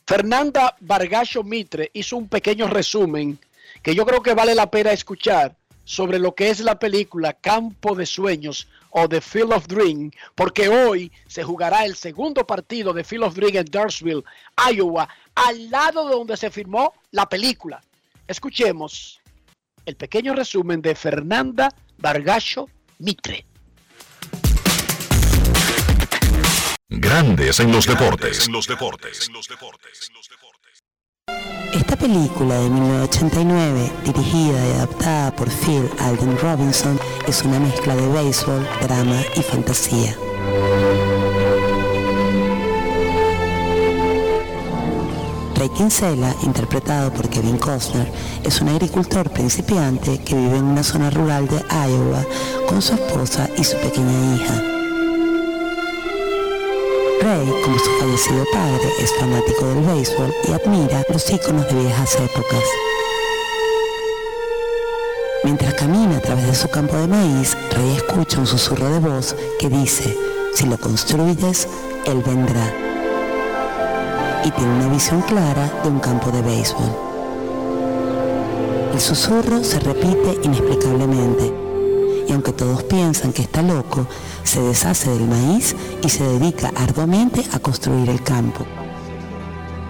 Fernanda Vargasio Mitre hizo un pequeño resumen que yo creo que vale la pena escuchar sobre lo que es la película Campo de Sueños o The Field of Dream, porque hoy se jugará el segundo partido de Field of Dream en Darsville, Iowa, al lado de donde se filmó la película. Escuchemos el pequeño resumen de Fernanda Vargasio Mitre. Grandes en los deportes. Esta película de 1989, dirigida y adaptada por Phil Alden Robinson, es una mezcla de béisbol, drama y fantasía. Ray Kinsella, interpretado por Kevin Costner, es un agricultor principiante que vive en una zona rural de Iowa con su esposa y su pequeña hija. Ray, como su fallecido padre, es fanático del béisbol y admira los íconos de viejas épocas. Mientras camina a través de su campo de maíz, Ray escucha un susurro de voz que dice, si lo construyes, él vendrá. Y tiene una visión clara de un campo de béisbol. El susurro se repite inexplicablemente y aunque todos piensan que está loco, se deshace del maíz y se dedica arduamente a construir el campo.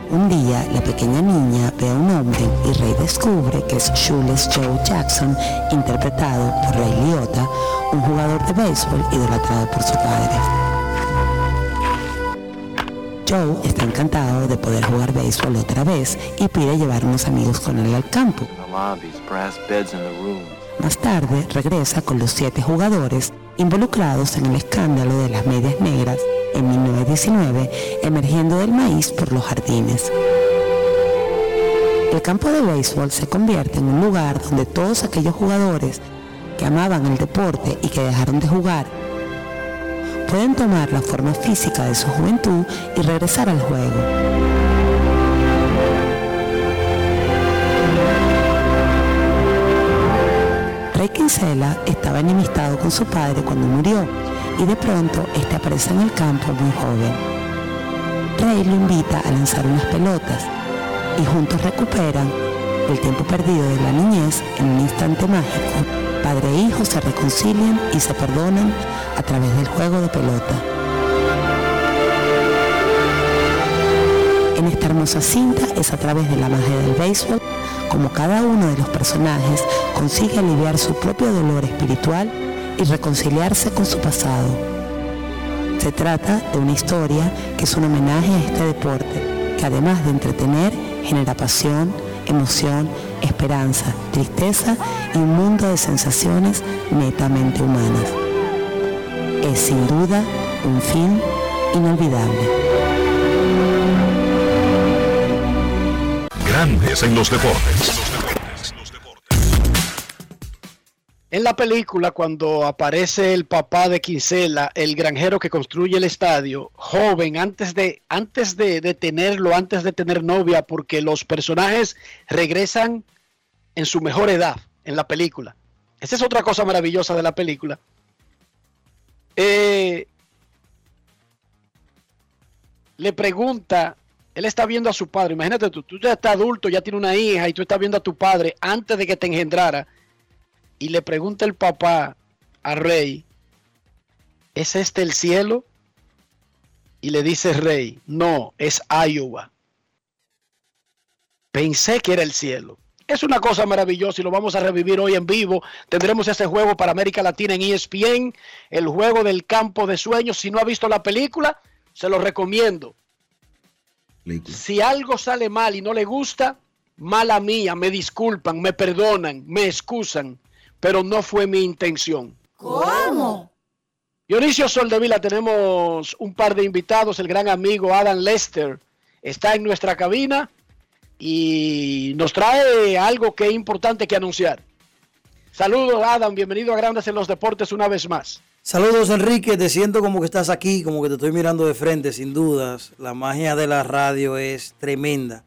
Un día, la pequeña niña ve a un hombre y Ray descubre que es Jules Joe Jackson, interpretado por Ray Liotta, un jugador de béisbol idolatrado por su padre. Joe está encantado de poder jugar béisbol otra vez y pide llevar unos amigos con él al campo. Más tarde regresa con los siete jugadores involucrados en el escándalo de las medias negras en 1919, emergiendo del maíz por los jardines. El campo de béisbol se convierte en un lugar donde todos aquellos jugadores que amaban el deporte y que dejaron de jugar pueden tomar la forma física de su juventud y regresar al juego. Ray Kinsella estaba enemistado con su padre cuando murió y de pronto este aparece en el campo muy joven. Ray lo invita a lanzar unas pelotas y juntos recuperan el tiempo perdido de la niñez en un instante mágico. Padre e hijo se reconcilian y se perdonan a través del juego de pelota. En esta hermosa cinta es a través de la magia del béisbol como cada uno de los personajes consigue aliviar su propio dolor espiritual y reconciliarse con su pasado. Se trata de una historia que es un homenaje a este deporte, que además de entretener, genera pasión, emoción, esperanza, tristeza y un mundo de sensaciones netamente humanas. Es sin duda un fin inolvidable. En los deportes. En la película, cuando aparece el papá de Quincela, el granjero que construye el estadio, joven, antes de, antes de, de tenerlo, antes de tener novia, porque los personajes regresan en su mejor edad en la película. Esa es otra cosa maravillosa de la película. Eh, le pregunta, él está viendo a su padre, imagínate tú, tú ya estás adulto, ya tienes una hija y tú estás viendo a tu padre antes de que te engendrara y le pregunta el papá a Rey, ¿es este el cielo? Y le dice Rey, no, es Iowa. Pensé que era el cielo. Es una cosa maravillosa y lo vamos a revivir hoy en vivo. Tendremos ese juego para América Latina en ESPN, el juego del campo de sueños. Si no ha visto la película, se lo recomiendo. Si algo sale mal y no le gusta, mala mía, me disculpan, me perdonan, me excusan, pero no fue mi intención. ¿Cómo? Dionisio Soldevila, tenemos un par de invitados. El gran amigo Adam Lester está en nuestra cabina y nos trae algo que es importante que anunciar. Saludos, Adam. Bienvenido a Grandes en los Deportes una vez más. Saludos, Enrique. Te siento como que estás aquí, como que te estoy mirando de frente, sin dudas. La magia de la radio es tremenda.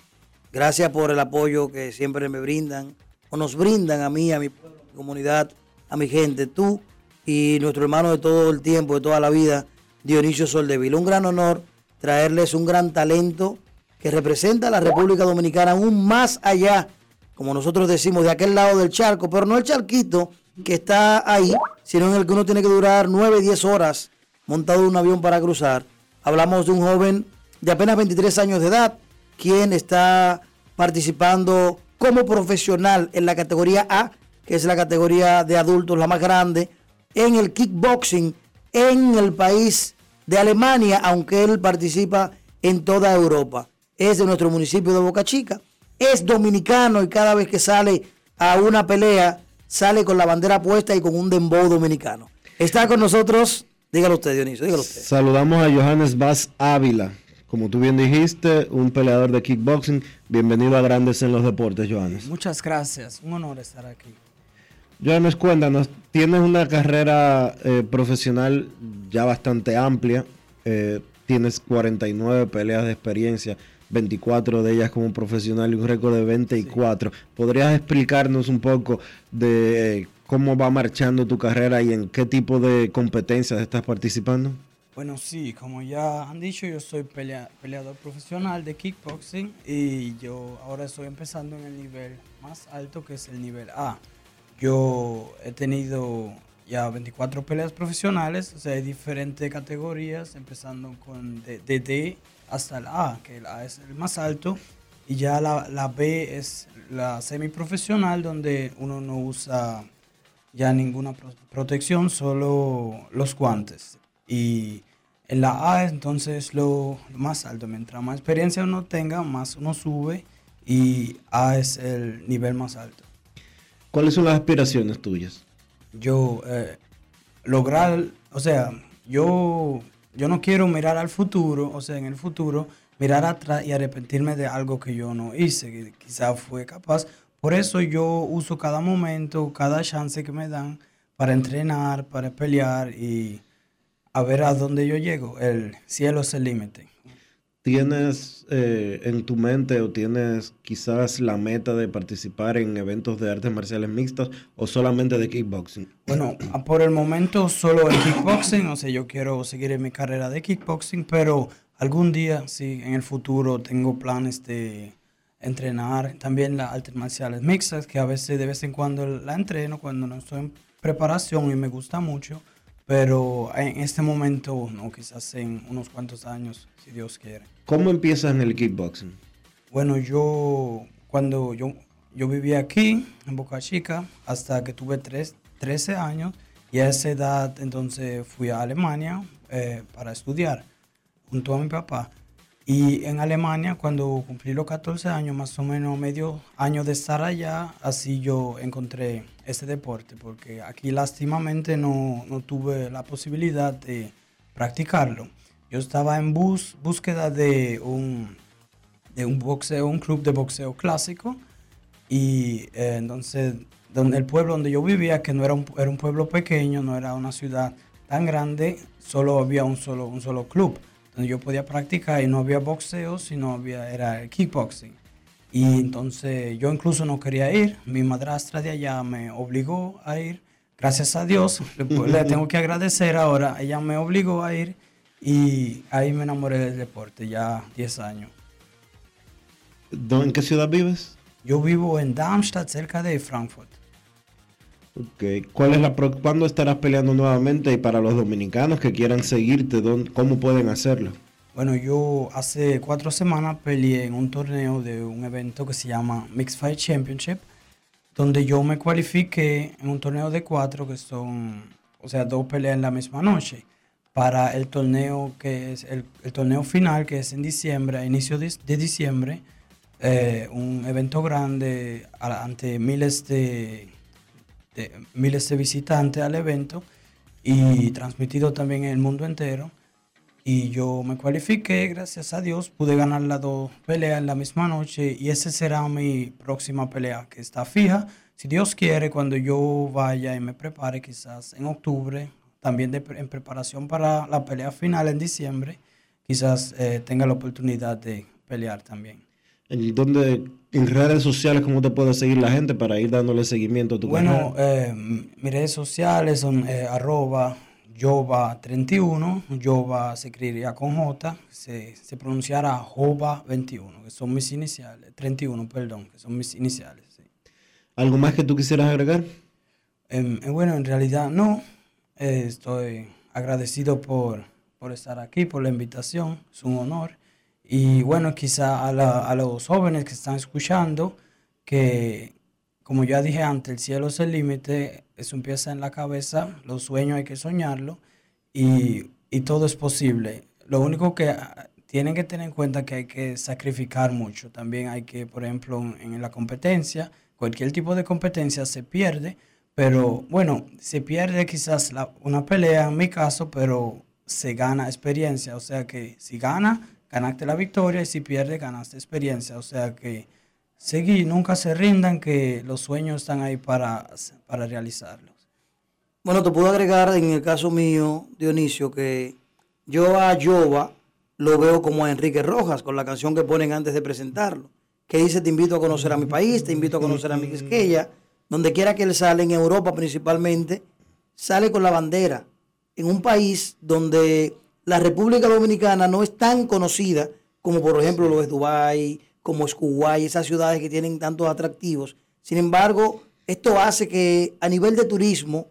Gracias por el apoyo que siempre me brindan, o nos brindan a mí, a mi comunidad, a mi gente. Tú y nuestro hermano de todo el tiempo, de toda la vida, Dionisio Soldevila. Un gran honor traerles un gran talento que representa a la República Dominicana aún más allá, como nosotros decimos, de aquel lado del charco, pero no el charquito que está ahí, sino en el que uno tiene que durar 9, 10 horas montado en un avión para cruzar. Hablamos de un joven de apenas 23 años de edad, quien está participando como profesional en la categoría A, que es la categoría de adultos, la más grande, en el kickboxing en el país de Alemania, aunque él participa en toda Europa es de nuestro municipio de Boca Chica, es dominicano y cada vez que sale a una pelea sale con la bandera puesta y con un dembow dominicano. Está con nosotros, dígalo usted Dionisio, dígalo usted. Saludamos a Johannes Vaz Ávila, como tú bien dijiste, un peleador de kickboxing. Bienvenido a Grandes en los Deportes, Johannes. Muchas gracias, un honor estar aquí. Johannes, cuéntanos, tienes una carrera eh, profesional ya bastante amplia, eh, tienes 49 peleas de experiencia 24 de ellas como profesional y un récord de 24. ¿Podrías explicarnos un poco de cómo va marchando tu carrera y en qué tipo de competencias estás participando? Bueno, sí, como ya han dicho, yo soy peleador profesional de kickboxing y yo ahora estoy empezando en el nivel más alto que es el nivel A. Yo he tenido ya 24 peleas profesionales, o sea, hay diferentes categorías, empezando con DD hasta el A, que el A es el más alto, y ya la, la B es la semiprofesional, donde uno no usa ya ninguna protección, solo los guantes. Y en la A entonces lo, lo más alto, mientras más experiencia uno tenga, más uno sube y A es el nivel más alto. ¿Cuáles son las aspiraciones tuyas? yo eh, lograr, o sea, yo, yo no quiero mirar al futuro, o sea, en el futuro, mirar atrás y arrepentirme de algo que yo no hice, que quizás fue capaz. Por eso yo uso cada momento, cada chance que me dan para entrenar, para pelear y a ver a dónde yo llego. El cielo es el límite. ¿Tienes eh, en tu mente o tienes quizás la meta de participar en eventos de artes marciales mixtas o solamente de kickboxing? Bueno, por el momento solo en kickboxing, o sea, yo quiero seguir en mi carrera de kickboxing, pero algún día, sí, en el futuro tengo planes de entrenar también las artes marciales mixtas, que a veces de vez en cuando la entreno cuando no estoy en preparación y me gusta mucho, pero en este momento no, quizás en unos cuantos años si Dios quiere. ¿Cómo empiezas en el kickboxing? Bueno, yo cuando yo, yo vivía aquí, en Boca Chica, hasta que tuve tres, 13 años, y a esa edad entonces fui a Alemania eh, para estudiar junto a mi papá. Y en Alemania, cuando cumplí los 14 años, más o menos medio año de estar allá, así yo encontré ese deporte, porque aquí lástimamente no, no tuve la posibilidad de practicarlo. Yo estaba en bus, búsqueda de un, de un boxeo, un club de boxeo clásico. Y eh, entonces, donde el pueblo donde yo vivía, que no era un, era un pueblo pequeño, no era una ciudad tan grande, solo había un solo, un solo club donde yo podía practicar y no había boxeo, sino había, era kickboxing. Y entonces yo incluso no quería ir, mi madrastra de allá me obligó a ir, gracias a Dios, le tengo que agradecer ahora, ella me obligó a ir y ahí me enamoré del deporte, ya 10 años. ¿En qué ciudad vives? Yo vivo en Darmstadt, cerca de Frankfurt. Ok. ¿Cuál es la ¿Cuándo estarás peleando nuevamente? Y para los dominicanos que quieran seguirte, ¿cómo pueden hacerlo? Bueno, yo hace cuatro semanas peleé en un torneo de un evento que se llama Mixed Fight Championship, donde yo me cualifiqué en un torneo de cuatro que son, o sea, dos peleas en la misma noche, para el torneo que es el, el torneo final, que es en diciembre, a inicio de, de diciembre, eh, un evento grande ante miles de, de- miles de visitantes al evento y transmitido también en el mundo entero. Y yo me cualifiqué, gracias a Dios, pude ganar las dos peleas en la misma noche y esa será mi próxima pelea, que está fija. Si Dios quiere, cuando yo vaya y me prepare, quizás en octubre, también de en preparación para la pelea final en diciembre, quizás eh, tenga la oportunidad de pelear también. ¿En, dónde, en redes sociales, cómo te puede seguir la gente para ir dándole seguimiento a tu Bueno, carrera? eh, mis redes sociales son eh, arroba Jova31, Jova se escribiría con J, se, se pronunciará Jova21, que son mis iniciales, 31, perdón, que son mis iniciales. sí. ¿Algo más que tú quisieras agregar? Em, eh, bueno, en realidad no, eh, estoy agradecido por, por estar aquí, por la invitación, es un honor. Y bueno, quizá a, la- a los jóvenes que están escuchando, que como ya dije antes, el cielo es el límite, eso empieza en la cabeza, los sueños hay que soñarlo y, y todo es posible. Lo único que ah, tienen que tener en cuenta que hay que sacrificar mucho. También hay que, por ejemplo, en la competencia, cualquier tipo de competencia se pierde, pero bueno, se pierde quizás la- una pelea en mi caso, pero se gana experiencia. O sea que si gana, ganaste la victoria y si pierde, ganaste experiencia. O sea que seguir, nunca se rindan, que los sueños están ahí para, para realizarlos. Bueno, te puedo agregar en el caso mío, Dionisio, que yo a Jova lo veo como a Enrique Rojas con la canción que ponen antes de presentarlo, que dice te invito a conocer a mi país, te invito a conocer a mi Quisqueya, donde quiera que él sale, en Europa principalmente, sale con la bandera, en un país donde la República Dominicana no es tan conocida como por ejemplo lo es Dubái, como es Kuwait, esas ciudades que tienen tantos atractivos. Sin embargo, esto hace que a nivel de turismo,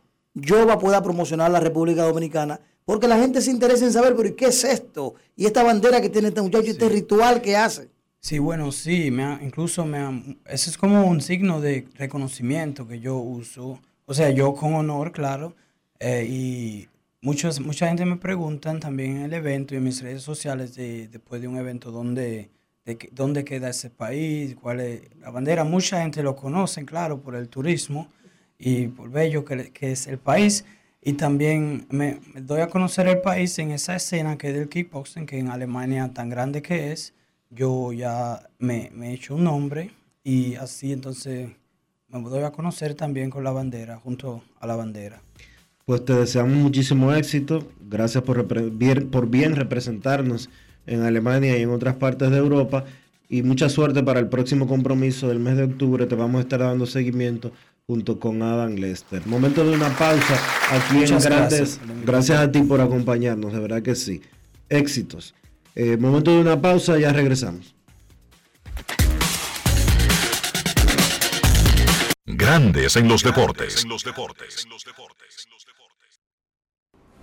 Jova pueda promocionar la República Dominicana, porque la gente se interesa en saber, pero ¿y qué es esto? Y esta bandera que tiene este muchacho, este ritual que hace. Sí, bueno, sí, me ha- incluso me ha- ese es como un signo de reconocimiento que yo uso, o sea, yo con honor, claro, eh, y muchos, mucha gente me preguntan también en el evento y en mis redes sociales de, después de un evento dónde, de dónde queda ese país, cuál es la bandera, mucha gente lo conoce, claro, por el turismo y por bello que, que es el país. Y también me, me doy a conocer el país en esa escena que es del kickboxing, que en Alemania tan grande que es, yo ya me, me he hecho un nombre y así entonces me doy a conocer también con la bandera, junto a la bandera. Pues te deseamos muchísimo éxito. Gracias por, bien, por bien representarnos en Alemania y en otras partes de Europa. Y mucha suerte para el próximo compromiso del mes de octubre. Te vamos a estar dando seguimiento junto con Adam Lester. Momento de una pausa aquí Muchas en Grandes. gracias. Gracias a ti por acompañarnos, de verdad que sí. Éxitos. Eh, momento de una pausa, ya regresamos. Grandes en los deportes.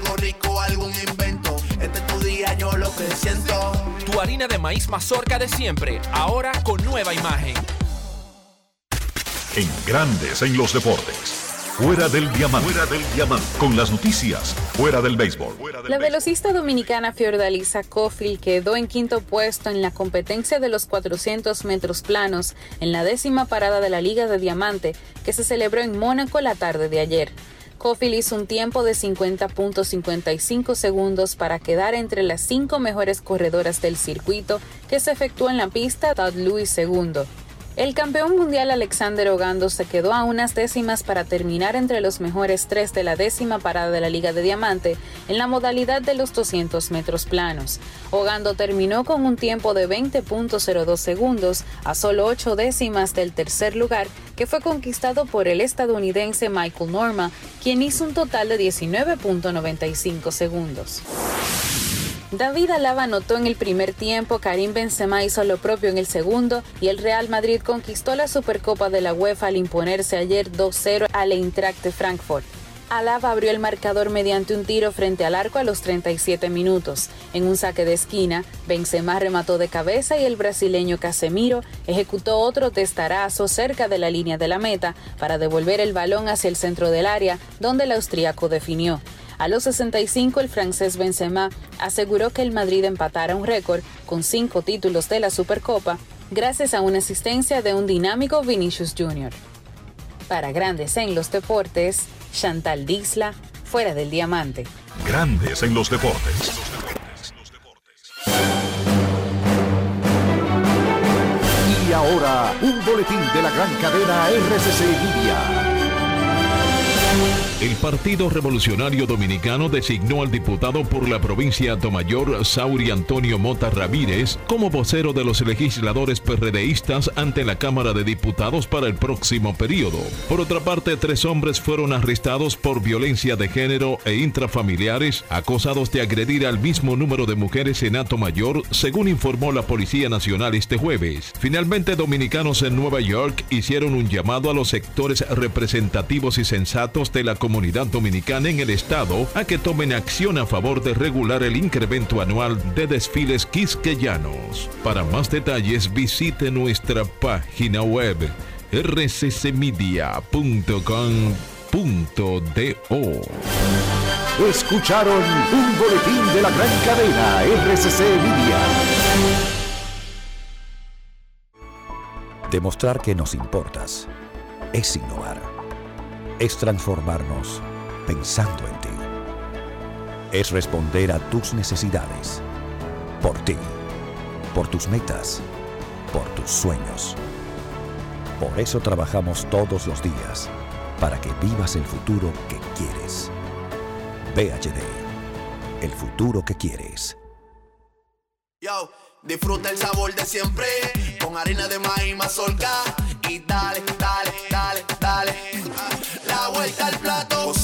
algo rico, algún invento. Este es tu día, yo lo que siento. Tu harina de maíz mazorca de siempre, ahora con nueva imagen. En Grandes en los Deportes. Fuera del diamante. Fuera del diamante. Con las noticias. Fuera del béisbol. La velocista dominicana Fiordalisa Cofield quedó en quinto puesto en la competencia de los 400 metros planos en la décima parada de la Liga de Diamante que se celebró en Mónaco la tarde de ayer. Cofield hizo un tiempo de 50.55 segundos para quedar entre las cinco mejores corredoras del circuito que se efectuó en la pista Todd Lewis II. El campeón mundial Alexander Ogando se quedó a unas décimas para terminar entre los mejores tres de la décima parada de la Liga de Diamante en la modalidad de los 200 metros planos. Ogando terminó con un tiempo de 20.02 segundos a solo ocho décimas del tercer lugar que fue conquistado por el estadounidense Michael Norma, quien hizo un total de 19.95 segundos. David Alaba anotó en el primer tiempo, Karim Benzema hizo lo propio en el segundo y el Real Madrid conquistó la Supercopa de la UEFA al imponerse ayer 2-0 al Eintracht de Frankfurt. Alaba abrió el marcador mediante un tiro frente al arco a los 37 minutos. En un saque de esquina, Benzema remató de cabeza y el brasileño Casemiro ejecutó otro testarazo cerca de la línea de la meta para devolver el balón hacia el centro del área, donde el austríaco definió. A los 65, el francés Benzema aseguró que el Madrid empatara un récord con cinco títulos de la Supercopa gracias a una asistencia de un dinámico Vinicius Jr. Para Grandes en los Deportes, Chantal Disla, fuera del diamante. Grandes en los deportes. Y ahora, un boletín de la gran cadena RCC Media. El Partido Revolucionario Dominicano designó al diputado por la provincia Tomayor, Sauri Antonio Mota Ramírez, como vocero de los legisladores PRDistas ante la Cámara de Diputados para el próximo periodo. Por otra parte, tres hombres fueron arrestados por violencia de género e intrafamiliares, acusados de agredir al mismo número de mujeres en Mayor, según informó la Policía Nacional este jueves. Finalmente, dominicanos en Nueva York hicieron un llamado a los sectores representativos y sensatos de la comunidad comunidad dominicana en el estado a que tomen acción a favor de regular el incremento anual de desfiles quisqueyanos. Para más detalles visite nuestra página web rccmedia.com.do. Escucharon un boletín de la gran cadena RCC Media. Demostrar que nos importas es innovar es transformarnos pensando en ti. Es responder a tus necesidades. Por ti. Por tus metas. Por tus sueños. Por eso trabajamos todos los días. Para que vivas el futuro que quieres. VHD. El futuro que quieres. Yo, disfruta el sabor de siempre. Con harina de maíz mazorca. Y dale, dale,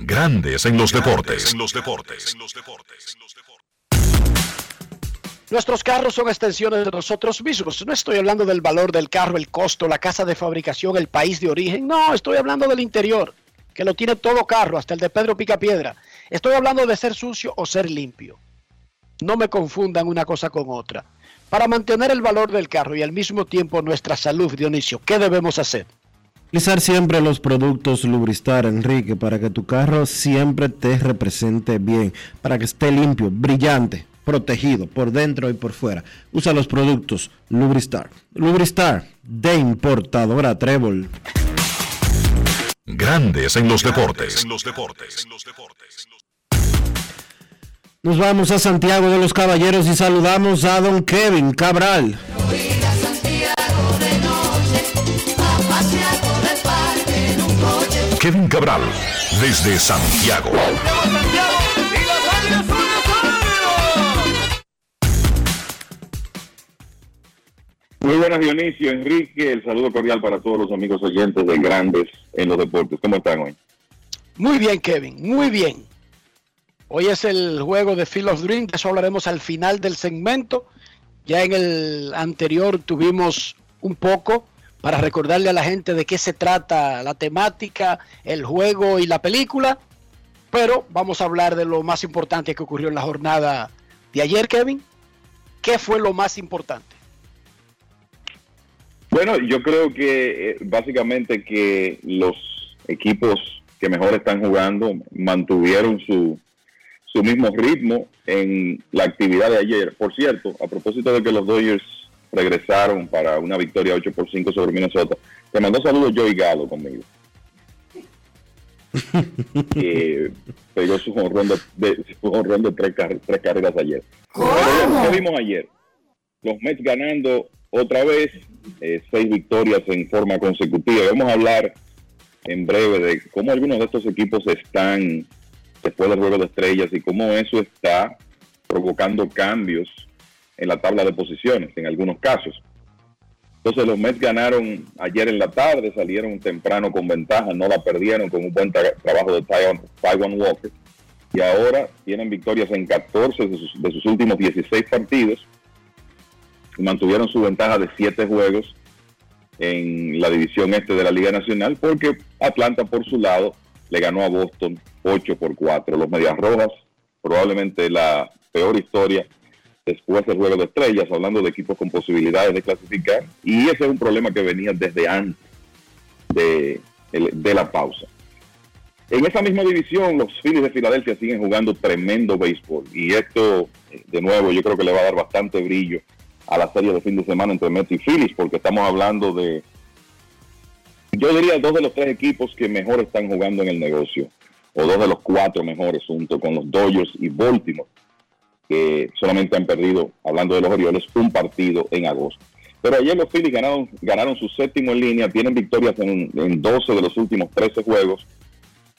Grandes en los deportes. En los deportes. Nuestros carros son extensiones de nosotros mismos. No estoy hablando del valor del carro, el costo, la casa de fabricación, el país de origen. No, estoy hablando del interior, que lo tiene todo carro, hasta el de Pedro Picapiedra. Estoy hablando de ser sucio o ser limpio. No me confundan una cosa con otra. Para mantener el valor del carro y al mismo tiempo nuestra salud, Dionisio, ¿qué debemos hacer? Utilizar siempre los productos Lubristar, Enrique, para que tu carro siempre te represente bien, para que esté limpio, brillante, protegido por dentro y por fuera. Usa los productos Lubristar. Lubristar de importadora Trébol. Grandes en los deportes. En los deportes. Nos vamos a Santiago de los Caballeros y saludamos a don Kevin Cabral. Kevin Cabral, desde Santiago. Muy buenas Dionisio, Enrique, el saludo cordial para todos los amigos oyentes de Grandes en los Deportes. ¿Cómo están hoy? Muy bien, Kevin, muy bien. Hoy es el juego de Field of Dream, de eso hablaremos al final del segmento. Ya en el anterior tuvimos un poco para recordarle a la gente de qué se trata la temática, el juego y la película. Pero vamos a hablar de lo más importante que ocurrió en la jornada de ayer, Kevin. ¿Qué fue lo más importante? Bueno, yo creo que eh, básicamente que los equipos que mejor están jugando mantuvieron su, su mismo ritmo en la actividad de ayer. Por cierto, a propósito de que los Dodgers regresaron para una victoria 8 por 5 sobre Minnesota, te mandó saludos Joey Galo conmigo. que pegó su jonrón de, de, tres, tres, carreras ayer. ¿Qué vimos ayer? Los Mets ganando otra vez, eh, seis victorias en forma consecutiva. Vamos a hablar en breve de cómo algunos de estos equipos están después del juego de estrellas y cómo eso está provocando cambios en la tabla de posiciones en algunos casos. Entonces los Mets ganaron ayer en la tarde, salieron temprano con ventaja, no la perdieron con un buen trabajo de Taiwan, Walker y ahora tienen victorias en 14 de sus, últimos 16 partidos mantuvieron su ventaja de 7 juegos en la división este de la Liga Nacional porque Atlanta por su lado le ganó a Boston 8 por 4. Los Medias Rojas, probablemente la peor historia después del juego de estrellas, hablando de equipos con posibilidades de clasificar. Y ese es un problema que venía desde antes de, la pausa. En esa misma división, los Phillies de Filadelfia siguen jugando tremendo béisbol. Y esto, de nuevo, yo creo que le va a dar bastante brillo a la serie de fin de semana entre Mets y Phillies, porque estamos hablando de yo diría dos de los tres equipos que mejor están jugando en el negocio, o dos de los cuatro mejores, junto con los Dodgers y Baltimore, que solamente han perdido, hablando de los Orioles, un partido en agosto. Pero ayer los Phillies ganaron, ganaron su séptimo en línea, tienen victorias en, en 12 de los últimos 13 juegos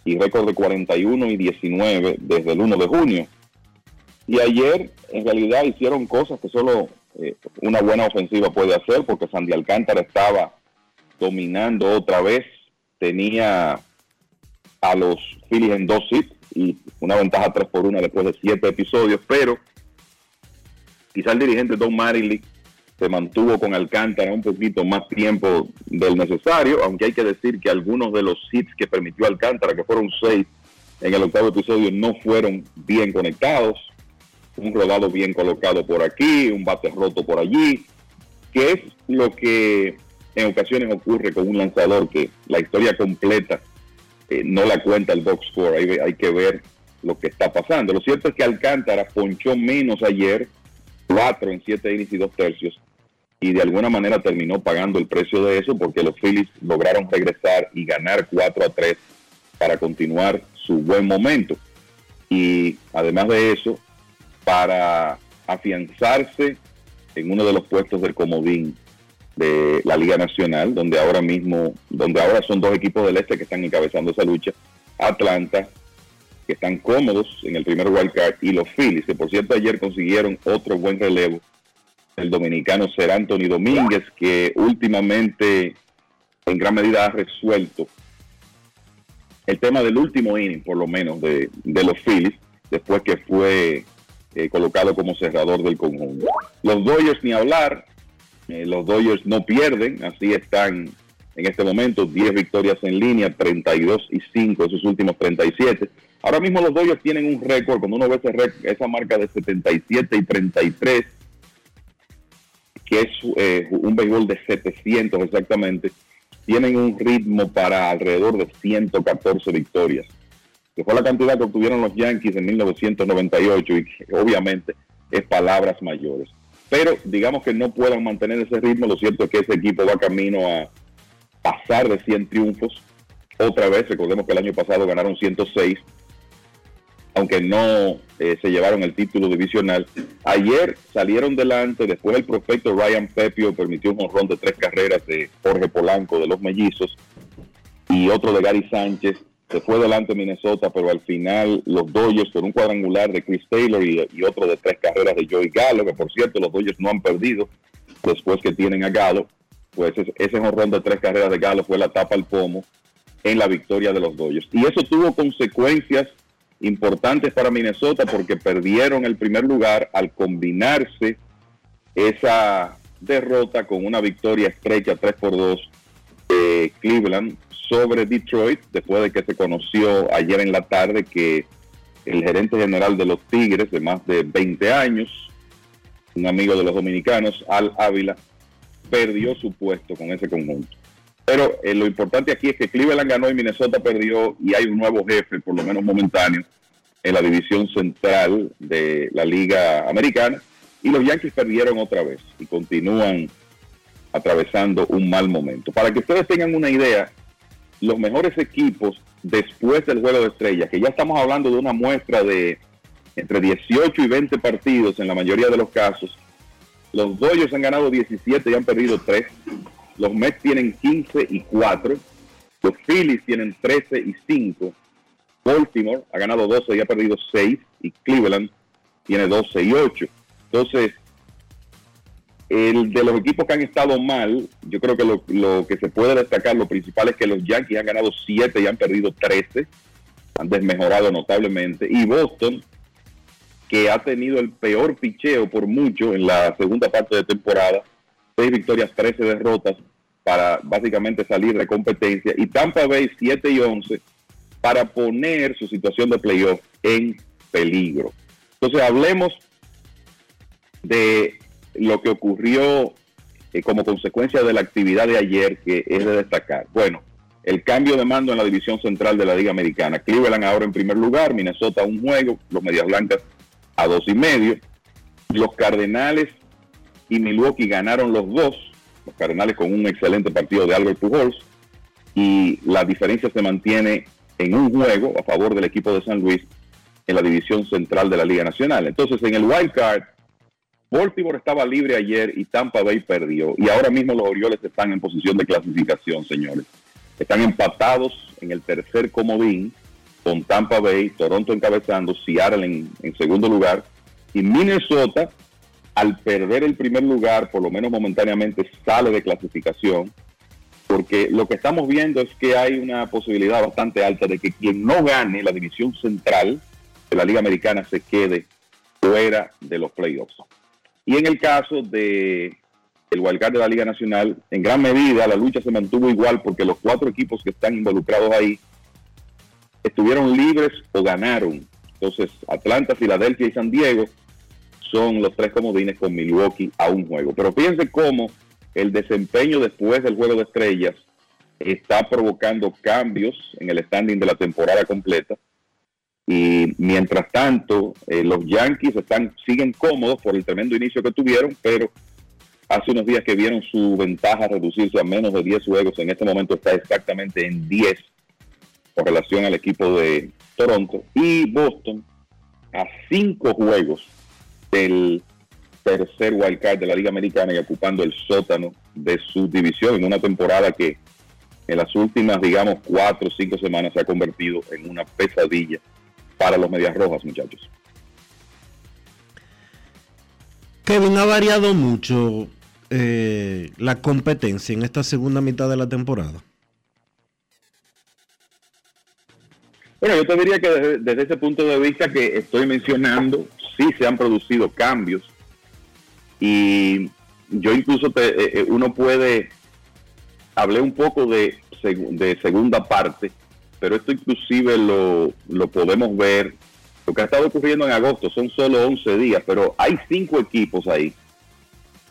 y récord de 41 y 19 desde el 1 de junio. Y ayer en realidad hicieron cosas que solo eh, una buena ofensiva puede hacer, porque Sandy Alcántara estaba dominando otra vez. Tenía a los Phillies en dos hits y una ventaja 3 por 1 después de siete episodios, pero quizá el dirigente Don Marilyn se mantuvo con Alcántara un poquito más tiempo del necesario, aunque hay que decir que algunos de los hits que permitió Alcántara, que fueron seis en el octavo episodio, no fueron bien conectados. Un rodado bien colocado por aquí, un bate roto por allí, que es lo que en ocasiones ocurre con un lanzador que la historia completa eh, no la cuenta el box score, hay, hay que ver lo que está pasando. Lo cierto es que Alcántara ponchó menos ayer, cuatro en siete innings y dos tercios, y de alguna manera terminó pagando el precio de eso porque los Phillies lograron regresar y ganar 4 a 3 para continuar su buen momento. Y además de eso, para afianzarse en uno de los puestos del comodín de la Liga Nacional, donde ahora mismo, donde ahora son dos equipos del este que están encabezando esa lucha, Atlanta, que están cómodos en el primer wild card, y los Phillies, que por cierto ayer consiguieron otro buen relevo, el dominicano Ser Anthony Domínguez, que últimamente en gran medida ha resuelto el tema del último inning, por lo menos, de, los Phillies, después que fue eh, colocado como cerrador del conjunto. Los Dodgers ni hablar, eh, los Dodgers no pierden, así están en este momento 10 victorias en línea, 32 y 5 de sus últimos 37. Ahora mismo los Dodgers tienen un récord, cuando uno ve esa marca de 77 y 33, que es eh, un béisbol de 700 exactamente, tienen un ritmo para alrededor de 114 victorias, que fue la cantidad que obtuvieron los Yankees en 1998 y que obviamente es palabras mayores pero digamos que no puedan mantener ese ritmo. Lo cierto es que ese equipo va camino a pasar de 100 triunfos. Otra vez, recordemos que el año pasado ganaron 106, aunque no eh, se llevaron el título divisional. Ayer salieron delante, después el prospecto Ryan Pepio permitió un honrón de tres carreras de Jorge Polanco de los Mellizos. y otro de Gary Sánchez. Se fue delante Minnesota, pero al final los Dodgers con un cuadrangular de Chris Taylor y, otro de tres carreras de Joey Gallo, que por cierto los Dodgers no han perdido después que tienen a Gallo, pues ese, jonrón de tres carreras de Gallo fue la tapa al pomo en la victoria de los Dodgers. Y eso tuvo consecuencias importantes para Minnesota porque perdieron el primer lugar al combinarse esa derrota con una victoria estrecha 3 por 2 de Cleveland sobre Detroit, después de que se conoció ayer en la tarde que el gerente general de los Tigres, de más de 20 años, un amigo de los dominicanos, Al Ávila, perdió su puesto con ese conjunto. Pero eh, lo importante aquí es que Cleveland ganó y Minnesota perdió y hay un nuevo jefe, por lo menos momentáneo, en la división central de la Liga Americana. Y los Yankees perdieron otra vez y continúan atravesando un mal momento. Para que ustedes tengan una idea, los mejores equipos después del juego de estrellas, que ya estamos hablando de una muestra de entre 18 y 20 partidos en la mayoría de los casos, los Dodgers han ganado 17 y han perdido 3. Los Mets tienen 15 y 4. Los Phillies tienen 13 y 5. Baltimore ha ganado 12 y ha perdido 6. Y Cleveland tiene 12 y 8. Entonces, el de los equipos que han estado mal, yo creo que lo, que se puede destacar, lo principal es que los Yankees han ganado 7 y han perdido 13. Han desmejorado notablemente. Y Boston que ha tenido el peor picheo por mucho en la segunda parte de temporada, seis victorias, 13 derrotas para básicamente salir de competencia y Tampa Bay 7 y 11 para poner su situación de playoff en peligro. Entonces hablemos de lo que ocurrió eh, como consecuencia de la actividad de ayer que es de destacar. Bueno, el cambio de mando en la división central de la Liga Americana. Cleveland ahora en primer lugar, Minnesota un juego, los Medias Blancas a dos y medio. Los Cardenales y Milwaukee ganaron los dos. Los Cardenales con un excelente partido de Albert Pujols. Y la diferencia se mantiene en un juego a favor del equipo de San Luis en la división central de la Liga Nacional. Entonces, en el wild card, Baltimore estaba libre ayer y Tampa Bay perdió. Y ahora mismo los Orioles están en posición de clasificación, señores. Están empatados en el tercer comodín con Tampa Bay, Toronto encabezando, Seattle en, en, segundo lugar y Minnesota, al perder el primer lugar, por lo menos momentáneamente, sale de clasificación, porque lo que estamos viendo es que hay una posibilidad bastante alta de que quien no gane la división central de la Liga Americana se quede fuera de los playoffs. Y en el caso de el wildcard de la Liga Nacional, en gran medida la lucha se mantuvo igual porque los cuatro equipos que están involucrados ahí estuvieron libres o ganaron. Entonces, Atlanta, Filadelfia y San Diego son los tres comodines con Milwaukee a un juego. Pero fíjense cómo el desempeño después del juego de estrellas está provocando cambios en el standing de la temporada completa. Y mientras tanto, eh, los Yankees están, siguen cómodos por el tremendo inicio que tuvieron, pero hace unos días que vieron su ventaja reducirse a menos de 10 juegos, en este momento está exactamente en 10 con relación al equipo de Toronto. Y Boston a cinco juegos del tercer wildcard de la Liga Americana y ocupando el sótano de su división en una temporada que en las últimas, digamos, cuatro o cinco semanas se ha convertido en una pesadilla para los Medias Rojas, muchachos. Kevin, ha variado mucho eh, la competencia en esta segunda mitad de la temporada. Bueno, yo te diría que desde, desde, ese punto de vista que estoy mencionando, sí se han producido cambios y yo incluso te, eh, uno puede, hablé un poco de, de segunda parte, pero esto inclusive lo, lo podemos ver, lo que ha estado ocurriendo en agosto son solo 11 días, pero hay cinco equipos ahí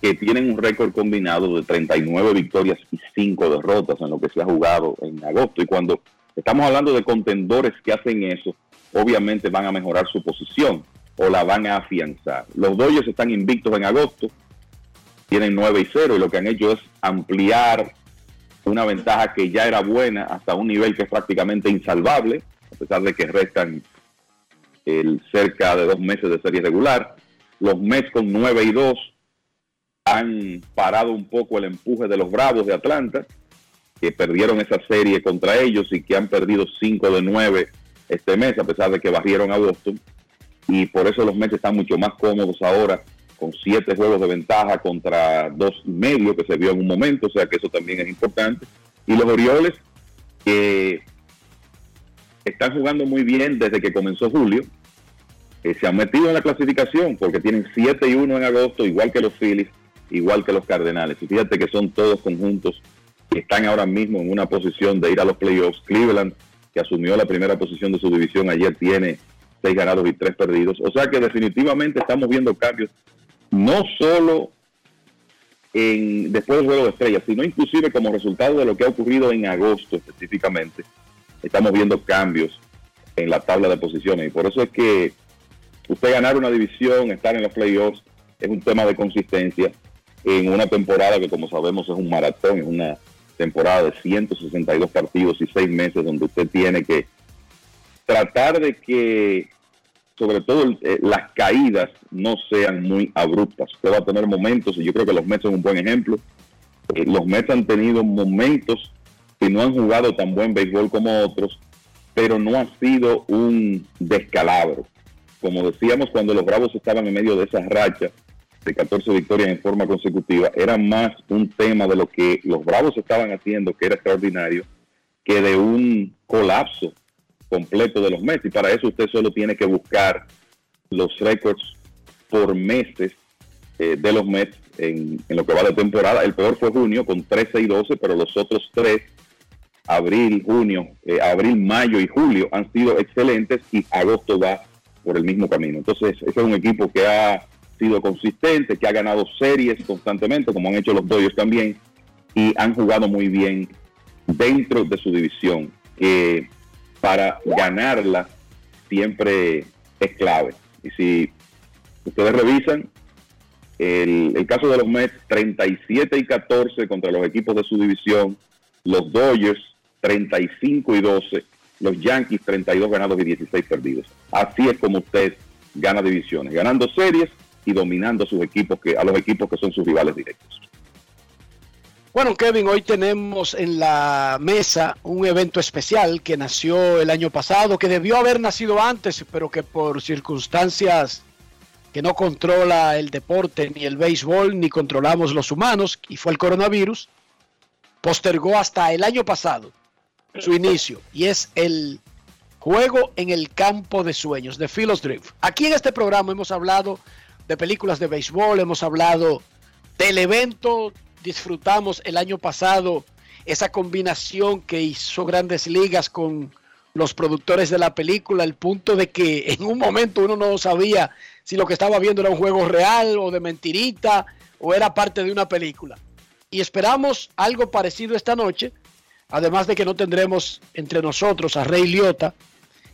que tienen un récord combinado de 39 victorias y 5 derrotas en lo que se ha jugado en agosto y cuando Estamos hablando de contendores que hacen eso, obviamente van a mejorar su posición o la van a afianzar. Los Dodgers están invictos en agosto, tienen 9 y 0 y lo que han hecho es ampliar una ventaja que ya era buena hasta un nivel que es prácticamente insalvable, a pesar de que restan el cerca de dos meses de serie regular. Los Mets con 9 y 2 han parado un poco el empuje de los Bravos de Atlanta que perdieron esa serie contra ellos y que han perdido 5 de 9 este mes, a pesar de que barrieron a Boston. Y por eso los Mets están mucho más cómodos ahora, con 7 juegos de ventaja contra dos y medio que se vio en un momento, o sea que eso también es importante. Y los Orioles, que están jugando muy bien desde que comenzó julio, eh, se han metido en la clasificación porque tienen 7 y 1 en agosto, igual que los Phillies, igual que los Cardenales. Y fíjate que son todos conjuntos que están ahora mismo en una posición de ir a los playoffs. Cleveland, que asumió la primera posición de su división ayer, tiene 6 ganados y 3 perdidos. O sea que definitivamente estamos viendo cambios, no solo en, después del juego de estrellas, sino inclusive como resultado de lo que ha ocurrido en agosto específicamente. Estamos viendo cambios en la tabla de posiciones y por eso es que usted ganar una división, estar en los playoffs, es un tema de consistencia en una temporada que como sabemos es un maratón, es una temporada de 162 partidos y 6 meses donde usted tiene que tratar de que sobre todo eh, las caídas no sean muy abruptas. Usted va a tener momentos, y yo creo que los Mets son un buen ejemplo. Eh, los Mets han tenido momentos que no han jugado tan buen béisbol como otros, pero no ha sido un descalabro. Como decíamos cuando los Bravos estaban en medio de esas rachas de 14 victorias en forma consecutiva, era más un tema de lo que los Bravos estaban haciendo, que era extraordinario, que de un colapso completo de los meses. Y para eso usted solo tiene que buscar los récords por meses eh, de los Mets en, lo que va de temporada. El peor fue junio con 13 y 12, pero los otros tres, abril, junio, eh, abril, mayo y julio, han sido excelentes y agosto va por el mismo camino. Entonces, ese es un equipo que ha sido consistente, que ha ganado series constantemente, como han hecho los Dodgers también, y han jugado muy bien dentro de su división, que para ganarla siempre es clave. Y si ustedes revisan, el, caso de los Mets, 37 y 14 contra los equipos de su división, los Dodgers, 35 y 12, los Yankees, 32 ganados y 16 perdidos. Así es como usted gana divisiones, ganando series y dominando a sus equipos que a los equipos que son sus rivales directos. Bueno, Kevin, hoy tenemos en la mesa un evento especial que nació el año pasado, que debió haber nacido antes, pero que por circunstancias que no controla el deporte ni el béisbol, ni controlamos los humanos, y fue el coronavirus, postergó hasta el año pasado su inicio, y es el juego en el campo de sueños de Philos Drift. Aquí en este programa hemos hablado de películas de béisbol, hemos hablado del evento, disfrutamos el año pasado esa combinación que hizo grandes ligas con los productores de la película, el punto de que en un momento uno no sabía si lo que estaba viendo era un juego real o de mentirita o era parte de una película. Y esperamos algo parecido esta noche, además de que no tendremos entre nosotros a Rey Liotta,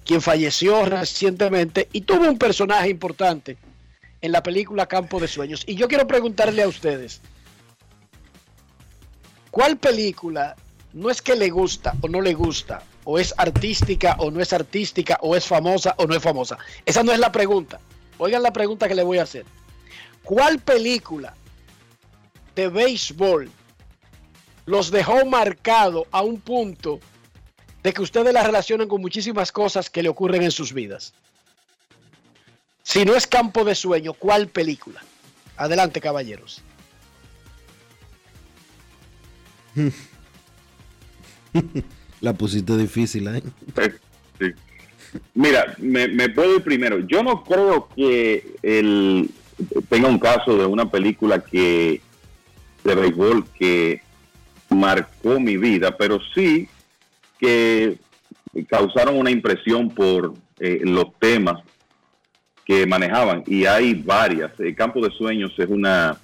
quien falleció recientemente y tuvo un personaje importante en la película Campo de Sueños. Y yo quiero preguntarle a ustedes, ¿cuál película no es que le gusta o no le gusta, o es artística o no es artística, o es famosa o no es famosa? Esa no es la pregunta. Oigan la pregunta que le voy a hacer. ¿Cuál película de béisbol los dejó marcado a un punto de que ustedes la relacionan con muchísimas cosas que le ocurren en sus vidas? Si no es campo de sueño, ¿cuál película? Adelante, caballeros. La pusiste difícil, ¿eh? Mira, me, puedo ir primero. Yo no creo que tenga un caso de una película que de béisbol que marcó mi vida, pero sí que causaron una impresión por eh, los temas que manejaban y hay varias. El Campo de Sueños es una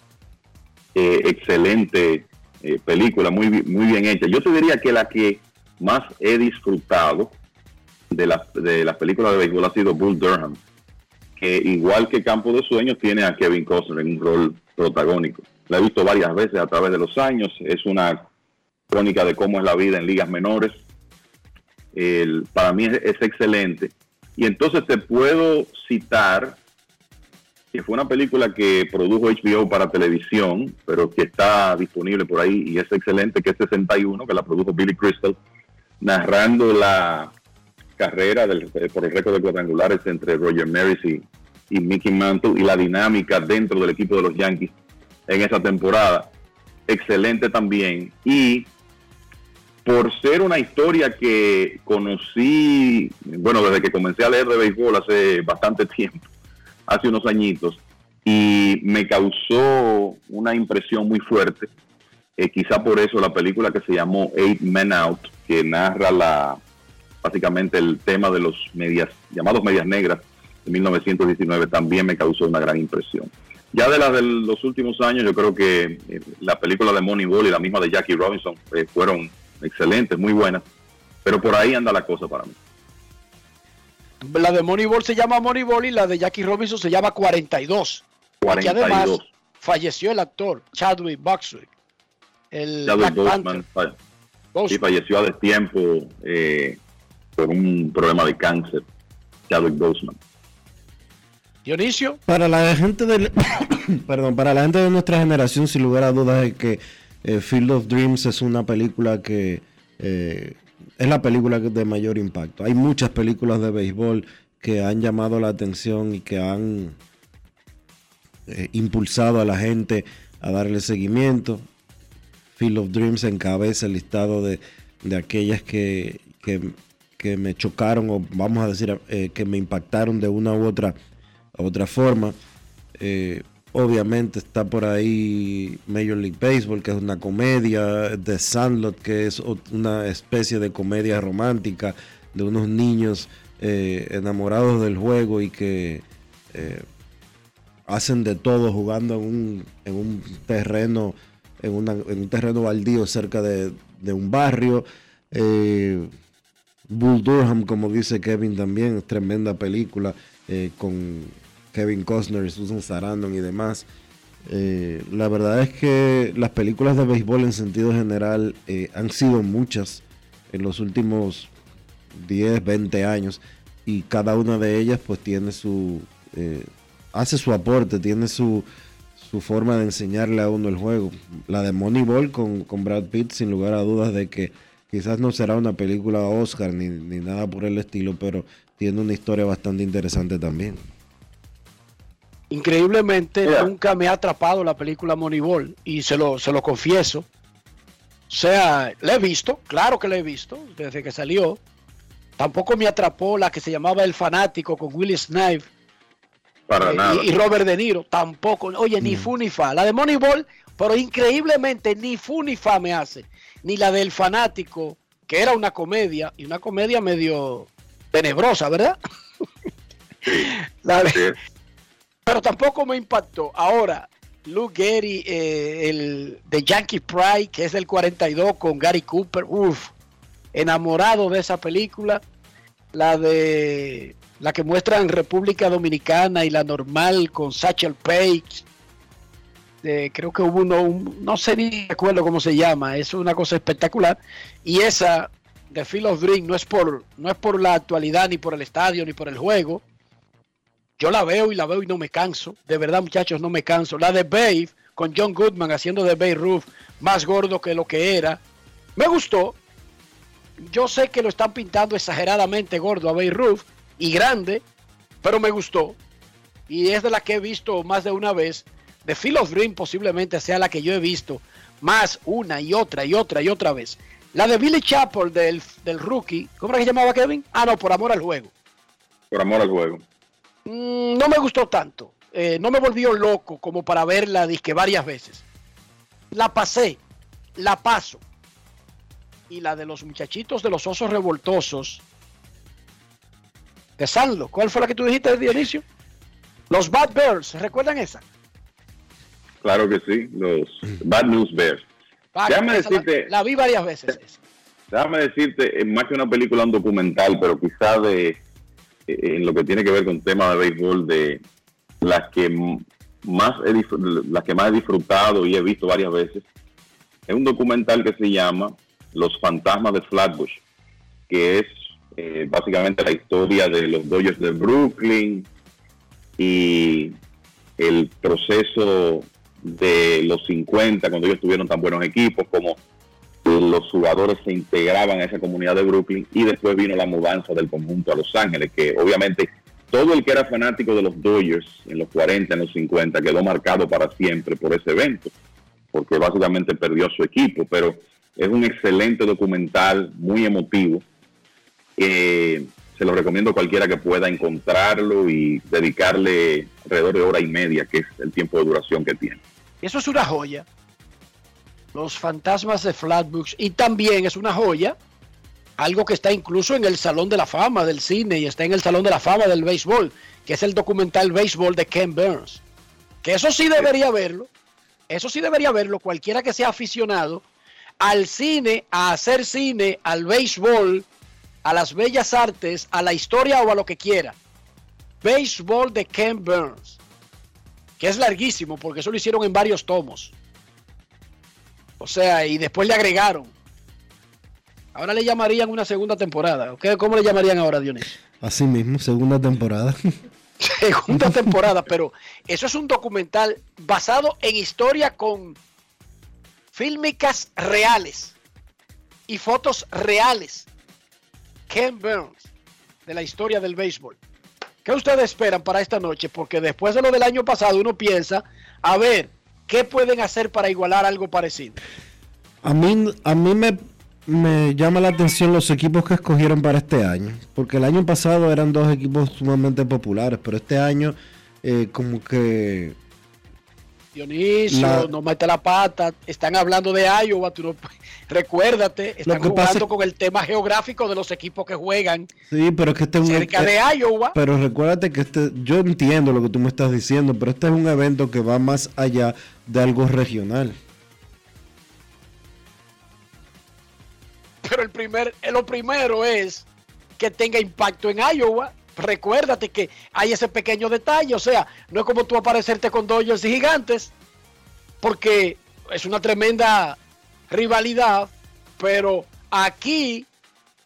eh, excelente eh, película, muy, muy bien hecha. Yo te diría que la que más he disfrutado de las de las películas de béisbol ha sido Bull Durham, que igual que Campo de Sueños tiene a Kevin Costner en un rol protagónico. La he visto varias veces a través de los años, es una crónica de cómo es la vida en ligas menores. para mí es excelente y entonces te puedo citar que fue una película que produjo HBO para televisión, pero que está disponible por ahí y es excelente, que es 61, que la produjo Billy Crystal, narrando la carrera del, eh, por el récord de cuadrangulares entre Roger Maris y, y Mickey Mantle y la dinámica dentro del equipo de los Yankees en esa temporada. Excelente también. Y por ser una historia que conocí, bueno, desde que comencé a leer de béisbol hace bastante tiempo, hace unos añitos, y me causó una impresión muy fuerte. Eh, quizá por eso la película que se llamó Eight Men Out, que narra la básicamente el tema de los medias, llamados medias negras de 1919, también me causó una gran impresión. Ya de las de los últimos años, yo creo que eh, la película de Moneyball y la misma de Jackie Robinson eh, fueron excelentes, muy buenas, pero por ahí anda la cosa para mí. La de Moneyball se llama Moneyball y la de Jackie Robinson se llama 42. 42. Y además falleció el actor Chadwick Boseman. El Chadwick Boseman, sí, falleció a destiempo eh, por un problema de cáncer. Chadwick Boseman. Dionisio. Para la gente del, perdón, para la gente de nuestra generación, sin lugar a dudas, es que eh, Field of Dreams es una película que eh, es la película de mayor impacto. Hay muchas películas de béisbol que han llamado la atención y que han eh, impulsado a la gente a darle seguimiento. Field of Dreams encabeza el listado de, de aquellas que, que, que, me chocaron o vamos a decir que me impactaron de una u otra otra forma. Eh, obviamente está por ahí Major League Baseball, que es una comedia, The Sandlot, que es una especie de comedia romántica de unos niños eh, enamorados del juego y que eh, hacen de todo jugando en un, en un terreno en, un terreno baldío cerca de, un barrio. Bull Durham, como dice Kevin también, es tremenda película con Kevin Costner, Susan Sarandon y demás. Eh, la verdad es que las películas de béisbol en sentido general eh, han sido muchas en los últimos 10, 20 años y cada una de ellas pues tiene su, eh, hace su aporte, tiene su, su forma de enseñarle a uno el juego. La de Moneyball con, con Brad Pitt sin lugar a dudas de que quizás no será una película Oscar ni, ni nada por el estilo, pero tiene una historia bastante interesante también. Increíblemente nunca me ha atrapado la película Moneyball y se lo, se lo confieso. O sea, la he visto, claro que la he visto desde que salió. Tampoco me atrapó la que se llamaba El Fanático con Willie Snipe Para eh, Y, Robert De Niro. Tampoco. Oye, ni mm. fu ni fa. La de Moneyball, pero increíblemente ni fu ni fa me hace. Ni la del Fanático, que era una comedia y una comedia medio tenebrosa, ¿verdad? la de, pero tampoco me impactó. Ahora, Luke Gary, eh, el de Yankee Pride, que es del 42 con Gary Cooper, uff, enamorado de esa película. La de la que muestra en República Dominicana y la normal con Satchel Page. creo que hubo uno, no sé ni recuerdo cómo se llama, es una cosa espectacular. Y esa de Phil of Dream no es por no es por la actualidad ni por el estadio ni por el juego, yo la veo y la veo y no me canso. De verdad, muchachos, no me canso. La de Babe, con John Goodman haciendo de Babe más gordo que lo que era. Me gustó. Yo sé que lo están pintando exageradamente gordo a Babe y grande, pero me gustó. Y es de la que he visto más de una vez. The Phil of Dream posiblemente sea la que yo he visto más una y otra y otra y otra vez. La de Billy Chappell del, del rookie, ¿cómo era que llamaba Kevin? Ah, no, por amor al juego. Por amor al juego. Mm, no me gustó tanto. Eh, no me volvió loco como para verla disque varias veces. La pasé, la paso. Y la de los muchachitos de los osos revoltosos de Sanlo. ¿Cuál fue la que tú dijiste, Dionisio? Los Bad Bears, ¿recuerdan esa? Claro que sí, los Bad News Bears. Déjame decirte, la, vi varias veces. Déjame decirte, más que una película, un documental, pero quizá de en lo que tiene que ver con temas de béisbol, de las que más he, las que más he disfrutado y he visto varias veces, es un documental que se llama Los fantasmas de Flatbush, que es eh, básicamente la historia de los Dodgers de Brooklyn y el proceso de los 50, cuando ellos tuvieron tan buenos equipos, como los jugadores se integraban a esa comunidad de Brooklyn y después vino la mudanza del conjunto a Los Ángeles, que obviamente todo el que era fanático de los Dodgers en los 40, en los 50, quedó marcado para siempre por ese evento, porque básicamente perdió su equipo, pero es un excelente documental, muy emotivo. Eh, se lo recomiendo a cualquiera que pueda encontrarlo y dedicarle alrededor de hora y media, que es el tiempo de duración que tiene. Eso es una joya. Los fantasmas de Flatbush. Y también es una joya. Algo que está incluso en el Salón de la Fama del cine y está en el Salón de la Fama del béisbol, que es el documental Béisbol de Ken Burns. Que eso sí debería verlo. Eso sí debería verlo cualquiera que sea aficionado al cine, a hacer cine, al béisbol, a las bellas artes, a la historia o a lo que quiera. Béisbol de Ken Burns, que es larguísimo porque eso lo hicieron en varios tomos. O sea, y después le agregaron. Ahora le llamarían una segunda temporada. ¿Cómo le llamarían ahora, Dionisio? Así mismo, segunda temporada. Segunda temporada, pero eso es un documental basado en historia con fílmicas reales y fotos reales. Ken Burns, de la historia del béisbol. ¿Qué ustedes esperan para esta noche? Porque después de lo del año pasado uno piensa, a ver, ¿qué pueden hacer para igualar algo parecido? A mí, a mí me, me llama la atención los equipos que escogieron para este año, porque el año pasado eran dos equipos sumamente populares, pero este año eh, como que Dionisio, La- no mete la pata. Están hablando de Iowa, tú no- recuérdate, están pasa jugando con el tema geográfico de los equipos que juegan Sí, pero es que este es un cerca de Iowa. Pero recuérdate que este, yo entiendo lo que tú me estás diciendo, pero este es un evento que va más allá de algo regional. Pero el primer, eh, lo primero es que tenga impacto en Iowa. Recuérdate que hay ese pequeño detalle, o sea, no es como tú aparecerte con Dodgers y Gigantes, porque es una tremenda rivalidad, pero aquí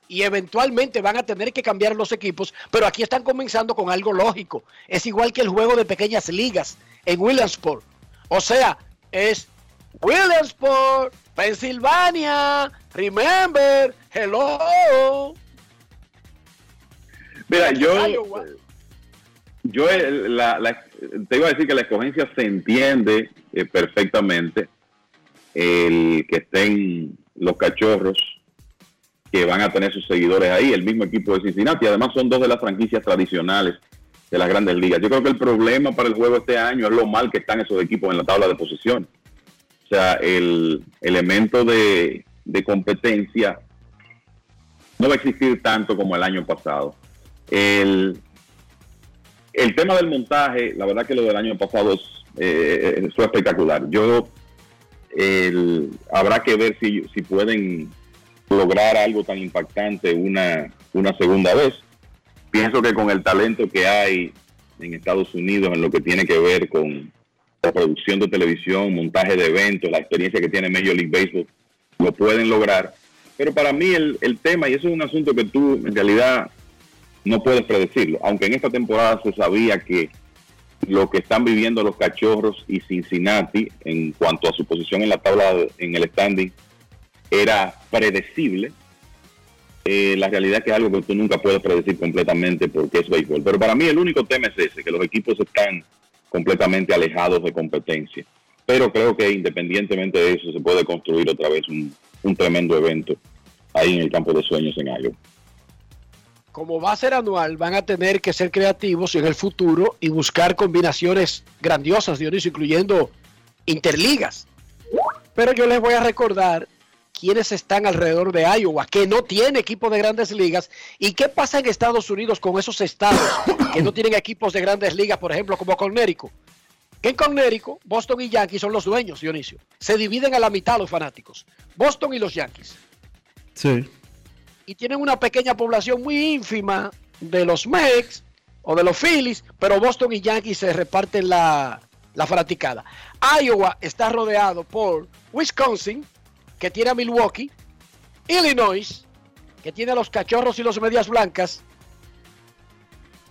y eventualmente van a tener que cambiar los equipos, pero aquí están comenzando con algo lógico. Es igual que el juego de pequeñas ligas en Williamsport. O sea, es Williamsport, Pensilvania, remember, hello. Mira, yo, Iowa. yo eh, la- la- te iba a decir que la escogencia se entiende eh, perfectamente. El que estén los cachorros que van a tener sus seguidores ahí, el mismo equipo de Cincinnati. Además, son dos de las franquicias tradicionales de las grandes ligas. Yo creo que el problema para el juego este año es lo mal que están esos equipos en la tabla de posición. O sea, el elemento de, de competencia no va a existir tanto como el año pasado. El, el tema del montaje, la verdad que lo del año pasado eh, fue espectacular. Yo el- habrá que ver si, si pueden lograr algo tan impactante una, una segunda vez. Pienso que con el talento que hay en Estados Unidos en lo que tiene que ver con la producción de televisión, montaje de eventos, la experiencia que tiene Major League Baseball, lo pueden lograr. Pero para mí el, el tema, y eso es un asunto que tú en realidad no puedes predecirlo, aunque en esta temporada se sabía que lo que están viviendo los cachorros y Cincinnati en cuanto a su posición en la tabla, en el standing, era predecible. Eh, la realidad es que es algo que tú nunca puedes predecir completamente porque es béisbol. Pero para mí el único tema es ese, que los equipos están completamente alejados de competencia. Pero creo que independientemente de eso se puede construir otra vez un, un tremendo evento ahí en el campo de sueños en Iowa. Como va a ser anual, van a tener que ser creativos en el futuro y buscar combinaciones grandiosas, Dionisio, incluyendo interligas. Pero yo les voy a recordar quiénes están alrededor de Iowa, que no tiene equipo de grandes ligas, y qué pasa en Estados Unidos con esos estados que no tienen equipos de grandes ligas, por ejemplo, como Connecticut. Que en Connecticut, Boston y Yankees son los dueños, Dionisio. Se dividen a la mitad los fanáticos. Boston y los Yankees Sí. Y tienen una pequeña población muy ínfima de los Mex o de los Phillies, pero Boston y Yankees se reparten la, la fanaticada. Iowa está rodeado por Wisconsin, que tiene a Milwaukee, Illinois, que tiene a los cachorros y los medias blancas,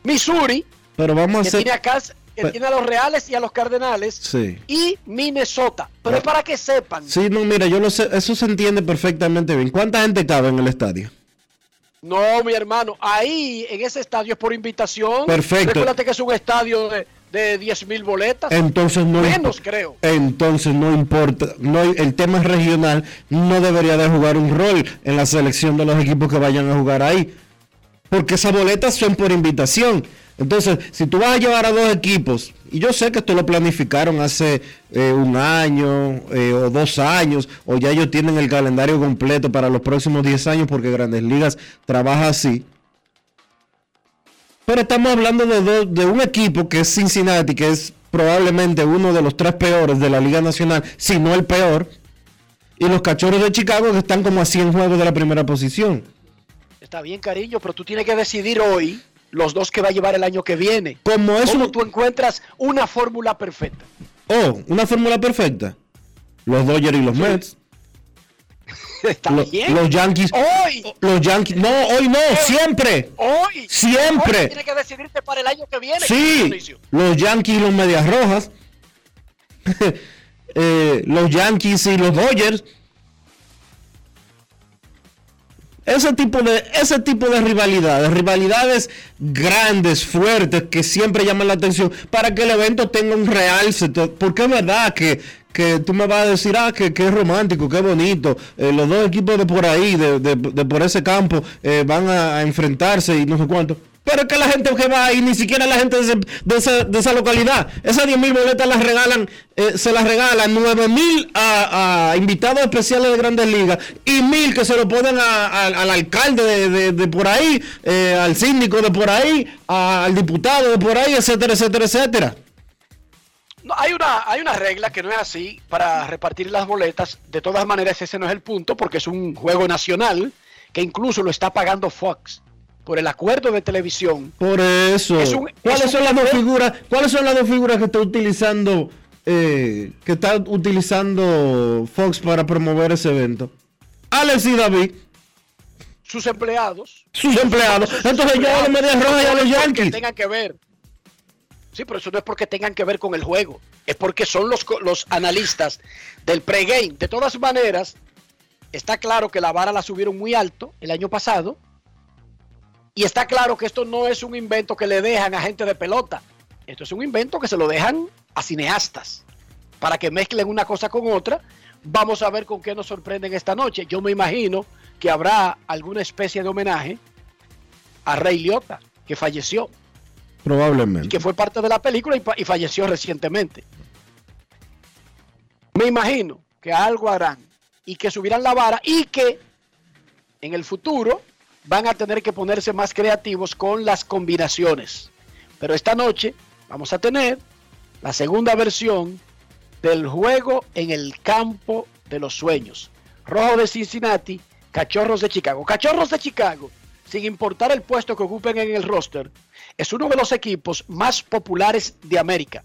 Missouri, Pero vamos a que tiene a Kansas, que tiene a los Reales y a los Cardenales, Sí. y Minnesota. Pero es para que sepan, Sí, no, mira, yo lo sé, eso se entiende perfectamente bien. ¿Cuánta gente cabe en el estadio? No, mi hermano, ahí en ese estadio es por invitación. Perfecto. Recuérdate que es un estadio de, de 10 mil boletas. Entonces no Menos, creo. Entonces no importa, no el tema es regional no debería de jugar un rol en la selección de los equipos que vayan a jugar ahí, porque esas boletas son por invitación. Entonces, si tú vas a llevar a dos equipos, y yo sé que esto lo planificaron hace eh, un año eh, o dos años, o ya ellos tienen el calendario completo para los próximos 10 años, porque Grandes Ligas trabaja así. Pero estamos hablando de, de un equipo que es Cincinnati, que es probablemente uno de los tres peores de la Liga Nacional, si no el peor. Y los cachorros de Chicago que están como a 100 juegos de la primera posición. Está bien, cariño, pero tú tienes que decidir hoy los dos que va a llevar el año que viene. Como es ¿Cómo un- tú encuentras una fórmula perfecta? Oh, una fórmula perfecta. Los Dodgers y los Mets. Está Lo- bien. Los Yankees. Hoy. Los Yankees. No, hoy no, siempre. Hoy. Siempre. Hoy tienes que decidirte para el año que viene. Sí, los Yankees y los Medias Rojas. Eh, los Yankees y los Dodgers. Ese tipo de ese tipo de rivalidades, rivalidades grandes, fuertes, que siempre llaman la atención para que el evento tenga un realce. Porque es verdad que, que tú me vas a decir, ah, que, que es romántico, que bonito. eh, los dos equipos de por ahí, de, de- de por ese campo, eh, van a, a enfrentarse y no sé cuánto. Pero es que la gente que va ahí, ni siquiera la gente de, esa, localidad. Esas 10 mil boletas las regalan, eh, se las regalan 9 mil a, invitados especiales de Grandes Ligas y mil que se lo ponen a- a- al alcalde de, por ahí, eh, al síndico de por ahí, al diputado de por ahí, etcétera, etcétera, etcétera. Hay, una, hay una regla que no es así para repartir las boletas. De todas maneras, ese no es el punto porque es un juego nacional que incluso lo está pagando Fox por el acuerdo de televisión. Por eso. Es un- ¿Cuáles es son las dos figuras? ¿Cuáles son las dos figuras que está utilizando eh, que está utilizando Fox para promover ese evento? Alex y David, Sus empleados. sus empleados. Entonces yo a los Medias Rojas y a los Yankees. tengan que ver. Sí, pero eso no es porque tengan que ver con el juego. Es porque son los, los analistas del pregame. De todas maneras, está claro que la vara la subieron muy alto el año pasado. Y está claro que esto no es un invento que le dejan a gente de pelota. Esto es un invento que se lo dejan a cineastas para que mezclen una cosa con otra. Vamos a ver con qué nos sorprenden esta noche. Yo me imagino que habrá alguna especie de homenaje a Ray Liotta, que falleció, Probablemente. que fue parte de la película y, y falleció recientemente. Me imagino que algo harán y que subirán la vara y que en el futuro van a tener que ponerse más creativos con las combinaciones. Pero esta noche vamos a tener la segunda versión del juego en el campo de los sueños. Rojo de Cincinnati, Cachorros de Chicago. Cachorros de Chicago, sin importar el puesto que ocupen en el roster, es uno de los equipos más populares de América.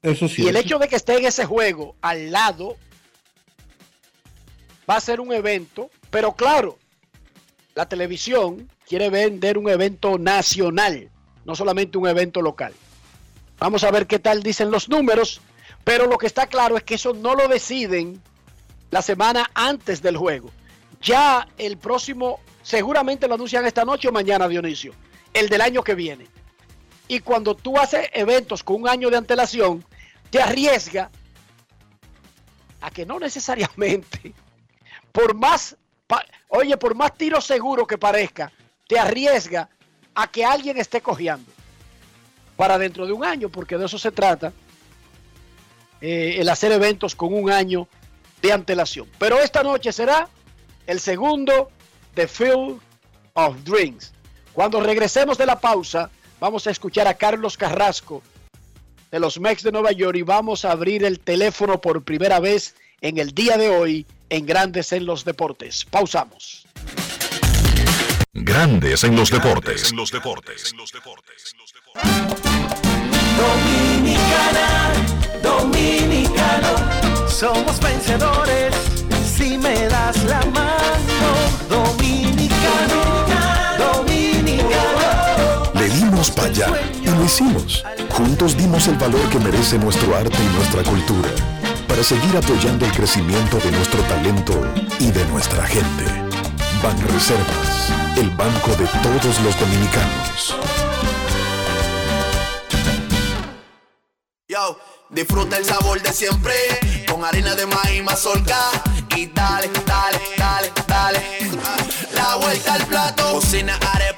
Eso sí. Y el hecho de que esté en ese juego al lado va a ser un evento, pero claro, la televisión quiere vender un evento nacional, no solamente un evento local. Vamos a ver qué tal dicen los números, pero lo que está claro es que eso no lo deciden la semana antes del juego. Ya el próximo, seguramente lo anuncian esta noche o mañana, Dionisio, el del año que viene. Y cuando tú haces eventos con un año de antelación, te arriesga a que no necesariamente, por más, oye, por más tiro seguro que parezca, te arriesga a que alguien esté cojeando para dentro de un año, porque de eso se trata, eh, el hacer eventos con un año de antelación. Pero esta noche será el segundo de Field of Dreams. Cuando regresemos de la pausa, vamos a escuchar a Carlos Carrasco de los Mex de Nueva York y vamos a abrir el teléfono por primera vez en el día de hoy en Grandes en los Deportes. Pausamos. Grandes en los deportes. los deportes. Dominicana, dominicano, somos vencedores si me das la mano. Dominicano, dominicano. Le dimos para allá y lo hicimos. Juntos dimos el valor que merece nuestro arte y nuestra cultura para seguir apoyando el crecimiento de nuestro talento y de nuestra gente. Banreservas, el banco de todos los dominicanos. Yo, disfruta el sabor de siempre con harina de maíz mazorca y dale, dale, dale, dale. La vuelta al plato, cocina arepa,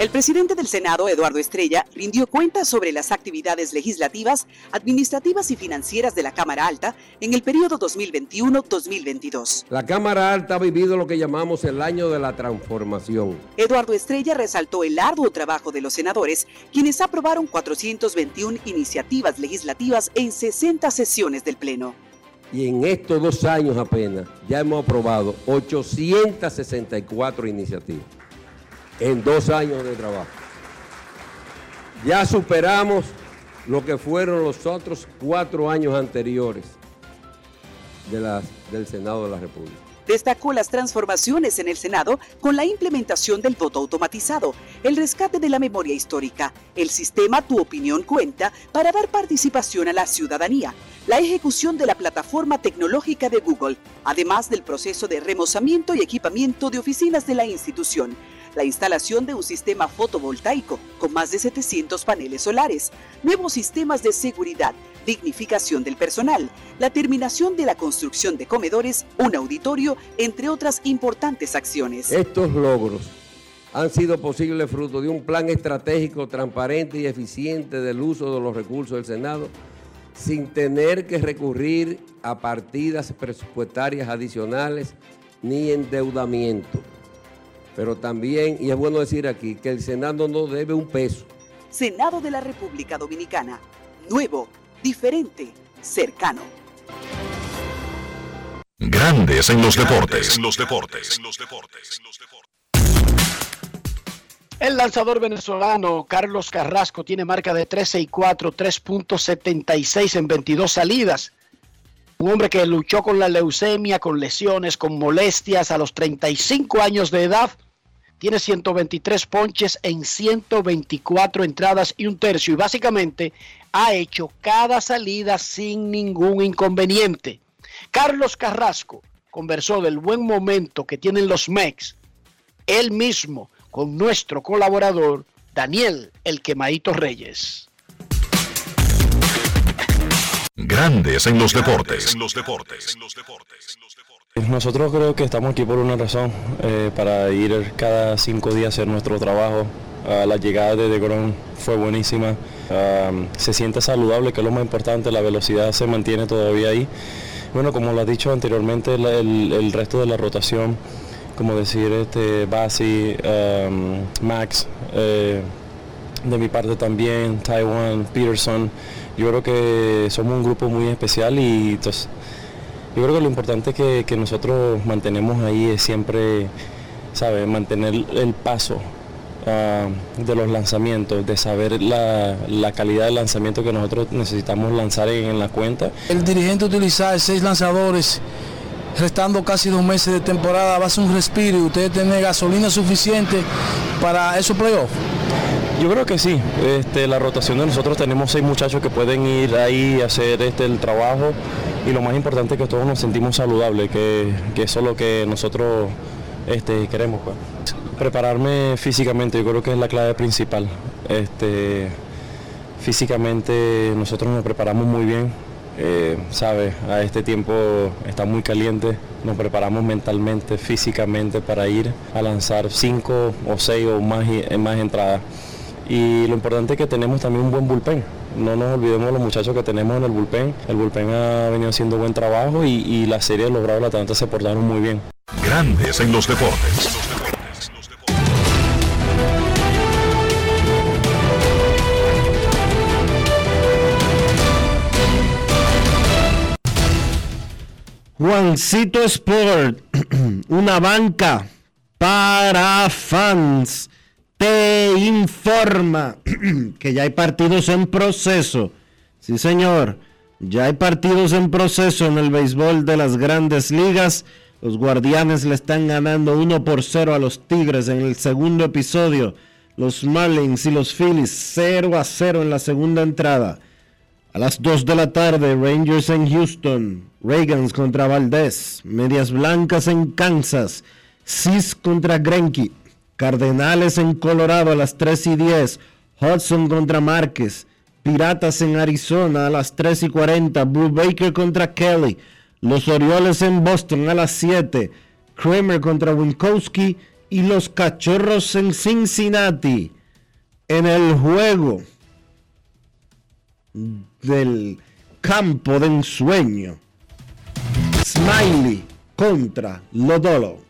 El presidente del Senado, Eduardo Estrella, rindió cuentas sobre las actividades legislativas, administrativas y financieras de la Cámara Alta en el periodo 2021-2022. La Cámara Alta ha vivido lo que llamamos el año de la transformación. Eduardo Estrella resaltó el arduo trabajo de los senadores, quienes aprobaron 421 iniciativas legislativas en 60 sesiones del Pleno. Y en estos dos años apenas ya hemos aprobado 864 iniciativas. En dos años de trabajo. Ya superamos lo que fueron los otros cuatro años anteriores del Senado de la República. Destacó las transformaciones en el Senado con la implementación del voto automatizado, el rescate de la memoria histórica, el sistema Tu opinión cuenta para dar participación a la ciudadanía, la ejecución de la plataforma tecnológica de Google, además del proceso de remozamiento y equipamiento de oficinas de la institución, la instalación de un sistema fotovoltaico con más de 700 paneles solares, nuevos sistemas de seguridad, dignificación del personal, la terminación de la construcción de comedores, un auditorio, entre otras importantes acciones. Estos logros han sido posibles fruto de un plan estratégico transparente y eficiente del uso de los recursos del Senado sin tener que recurrir a partidas presupuestarias adicionales ni endeudamiento. Pero también, y es bueno decir aquí, que el Senado no debe un peso. Senado de la República Dominicana. Nuevo, diferente, cercano. Grandes en los deportes. En los deportes. El lanzador venezolano Carlos Carrasco tiene marca de 13 y 4, 3.76 en 22 salidas. Un hombre que luchó con la leucemia, con lesiones, con molestias a los 35 años de edad. Tiene 123 ponches en 124 entradas y un tercio. Y básicamente ha hecho cada salida sin ningún inconveniente. Carlos Carrasco conversó del buen momento que tienen los Mex. Él mismo con nuestro colaborador Daniel El Quemadito Reyes. Grandes en los deportes. En los deportes. Nosotros creo que estamos aquí por una razón, eh, para ir cada cinco días a hacer nuestro trabajo. Ah, la llegada de DeGrom fue buenísima. Ah, se siente saludable, que es lo más importante, la velocidad se mantiene todavía ahí. Bueno, como lo has dicho anteriormente, el, el resto de la rotación, como decir, este, Basi, um, Max, eh, de mi parte también, Taiwan, Peterson. Yo creo que somos un grupo muy especial y entonces, yo creo que lo importante que, nosotros mantenemos ahí es siempre, ¿sabes? Mantener el paso ah, de los lanzamientos, de saber la, la calidad del lanzamiento que nosotros necesitamos lanzar en, en la cuenta. El dirigente utilizar seis lanzadores restando casi dos meses de temporada, va a ser un respiro y ustedes tienen gasolina suficiente para esos playoffs? Yo creo que sí. Este, la rotación de nosotros tenemos seis muchachos que pueden ir ahí a hacer este, el trabajo y lo más importante es que todos nos sentimos saludables, que, eso es lo que nosotros este, queremos. Pues. Prepararme físicamente, yo creo que es la clave principal. Este, físicamente nosotros nos preparamos muy bien, eh, ¿sabes? A este tiempo está muy caliente, nos preparamos mentalmente, físicamente para ir a lanzar cinco o seis o más, más entradas. Y lo importante es que tenemos también un buen bullpen. No nos olvidemos de los muchachos que tenemos en el bullpen. El bullpen ha venido haciendo buen trabajo y, y la serie de los Bravos de Atlanta se portaron muy bien. Grandes en los deportes. Juancito Sport, una banca para fans, te informa que ya hay partidos en proceso. Sí, señor, ya hay partidos en proceso en el béisbol de las grandes ligas. Los guardianes le están ganando 1 por 0 a los Tigres en el segundo episodio. Los Marlins y los Phillies 0 a 0 en la segunda entrada. A las 2 de la tarde, Rangers en Houston, Reagans contra Valdés, Medias Blancas en Kansas, Cis contra Grenky, Cardenales en Colorado a las 3 y 10, Hudson contra Márquez, Piratas en Arizona a las 3 y 40, Blue Baker contra Kelly, los Orioles en Boston a las 7, Kramer contra Winkowski y los Cachorros en Cincinnati. En el juego del campo de ensueño. Smiley contra Lodolo.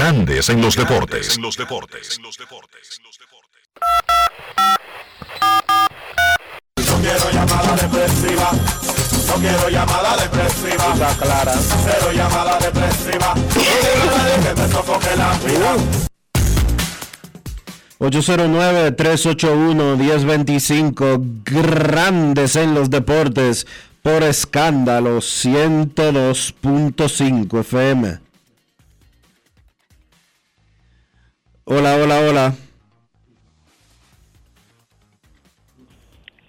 Grandes en los deportes. En los deportes. No quiero llamada depresiva. No quiero llamada depresiva. Clara. Cero llamada depresiva. No quiero nadie que me sofoque la vida. 809-381-1025, grandes en los deportes, por escándalo 102.5 FM. Hola, hola, hola.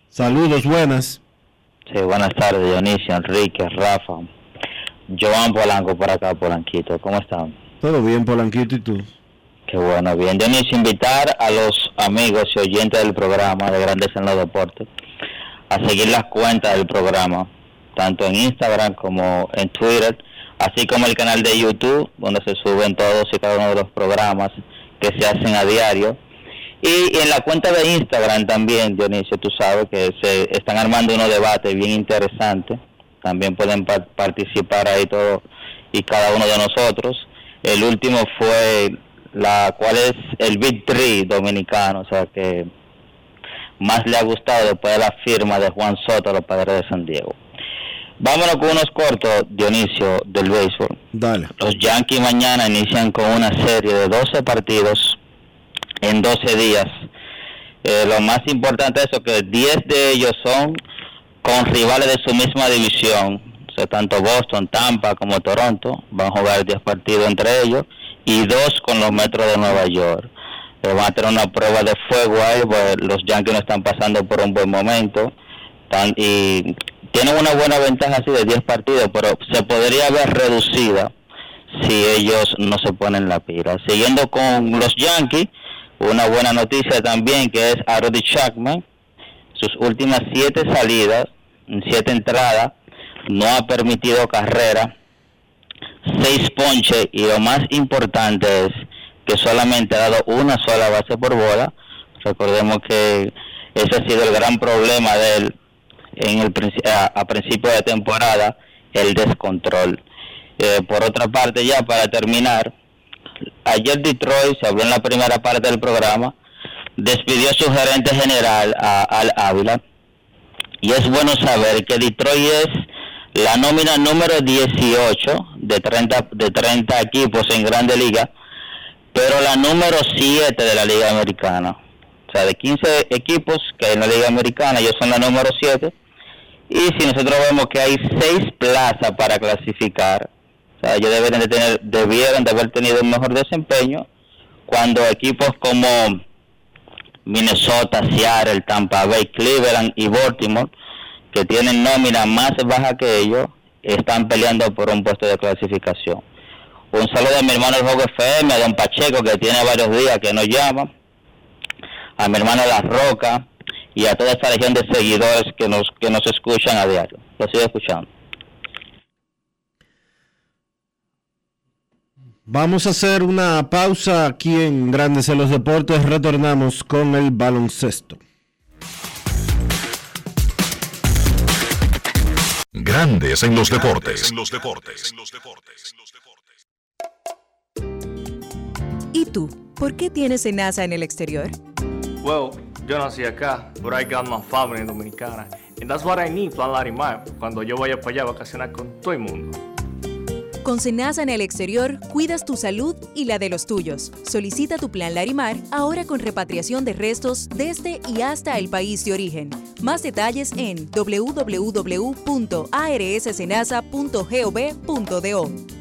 Saludos, buenas. Sí, buenas tardes, Dionisio, Enrique, Rafa. Joan Polanco por acá, Polanquito. ¿Cómo están? Todo bien, Polanquito, ¿y tú? Qué bueno, bien. Dionisio, invitar a los amigos y oyentes del programa de Grandes en los Deportes a seguir las cuentas del programa, tanto en Instagram como en Twitter, así como el canal de YouTube, donde se suben todos y cada uno de los programas que se hacen a diario. Y en la cuenta de Instagram también, Dionisio, tú sabes que se están armando unos debates bien interesantes. También pueden pa- participar ahí todos y cada uno de nosotros. El último fue la cuál es el Big Three dominicano, o sea que más le ha gustado después de la firma de Juan Soto, los padres de San Diego. Vámonos con unos cortos, Dionisio, del béisbol. Los Yankees mañana inician con una serie de 12 partidos en 12 días. Eh, lo más importante es eso, que 10 de ellos son con rivales de su misma división. O sea, tanto Boston, Tampa como Toronto van a jugar 10 partidos entre ellos y dos con los Metros de Nueva York. Eh, van a tener una prueba de fuego ahí, pues los Yankees no están pasando por un buen momento y tienen una buena ventaja así de 10 partidos, pero se podría ver reducida si ellos no se ponen la pira. Siguiendo con los Yankees, una buena noticia también que es a Rudy Chapman, sus últimas siete salidas, en siete entradas, no ha permitido carrera, seis ponches y lo más importante es que solamente ha dado una sola base por bola. Recordemos que ese ha sido el gran problema de él en el a, a principio de temporada, el descontrol. Eh, por otra parte, ya para terminar, ayer Detroit, se habló en la primera parte del programa, despidió su gerente general, a Al Ávila, y es bueno saber que Detroit es la nómina número 18 de 30, de 30 equipos en Grande Liga, pero la número 7 de la Liga Americana. O sea, de 15 equipos que hay en la Liga Americana, ellos son la número 7. Y si nosotros vemos que hay 6 plazas para clasificar, o sea, ellos de debieron de haber tenido un mejor desempeño cuando equipos como Minnesota, Seattle, Tampa Bay, Cleveland y Baltimore, que tienen nómina más baja que ellos, están peleando por un puesto de clasificación. Un saludo a mi hermano el Juego FM, a Don Pacheco, que tiene varios días que nos llama, a mi hermano La Roca y a toda esta legión de seguidores que nos, que nos escuchan a diario. Lo sigo escuchando. Vamos a hacer una pausa aquí en Grandes en los Deportes. Retornamos con el baloncesto. Grandes en los deportes. ¿Y tú? ¿Por qué tienes NASA en el exterior? Well, yo nací acá, but I got my family dominicana. And that's what I need, Plan Larimar, cuando yo vaya para allá a vacacionar con todo el mundo. Con Senasa en el exterior, cuidas tu salud y la de los tuyos. Solicita tu plan Larimar ahora con repatriación de restos desde y hasta el país de origen. Más detalles en www.arssenasa.gov.do.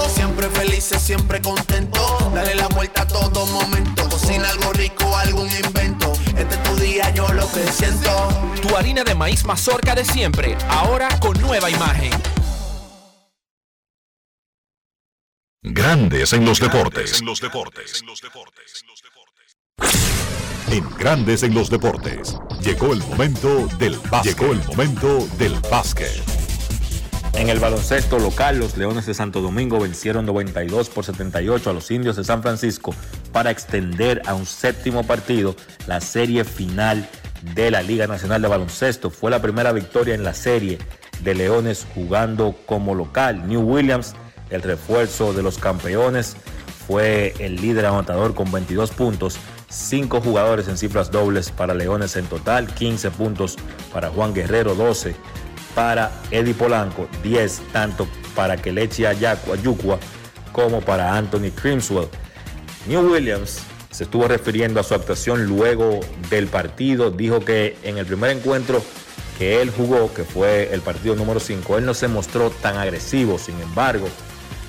felices, siempre contento. Dale la vuelta a todo momento. Cocina algo rico, algún invento. Este es tu día, yo lo que siento. Tu harina de maíz mazorca de siempre, ahora con nueva imagen. Grandes en los deportes. En Grandes en los deportes. Llegó el momento del básquet. Llegó el momento del básquet. En el baloncesto local, los Leones de Santo Domingo vencieron 92 por 78 a los Indios de San Francisco para extender a un séptimo partido la serie final de la Liga Nacional de Baloncesto. Fue la primera victoria en la serie de Leones jugando como local. New Williams, el refuerzo de los campeones, fue el líder anotador con 22 puntos. Cinco jugadores en cifras dobles para Leones en total, 15 puntos para Juan Guerrero, 12 para Eddie Polanco, 10 tanto para Kelechi Ayukwa como para Anthony Crimswell. New Williams se estuvo refiriendo a su actuación luego del partido, dijo que en el primer encuentro que él jugó, que fue el partido número 5, él no se mostró tan agresivo, sin embargo,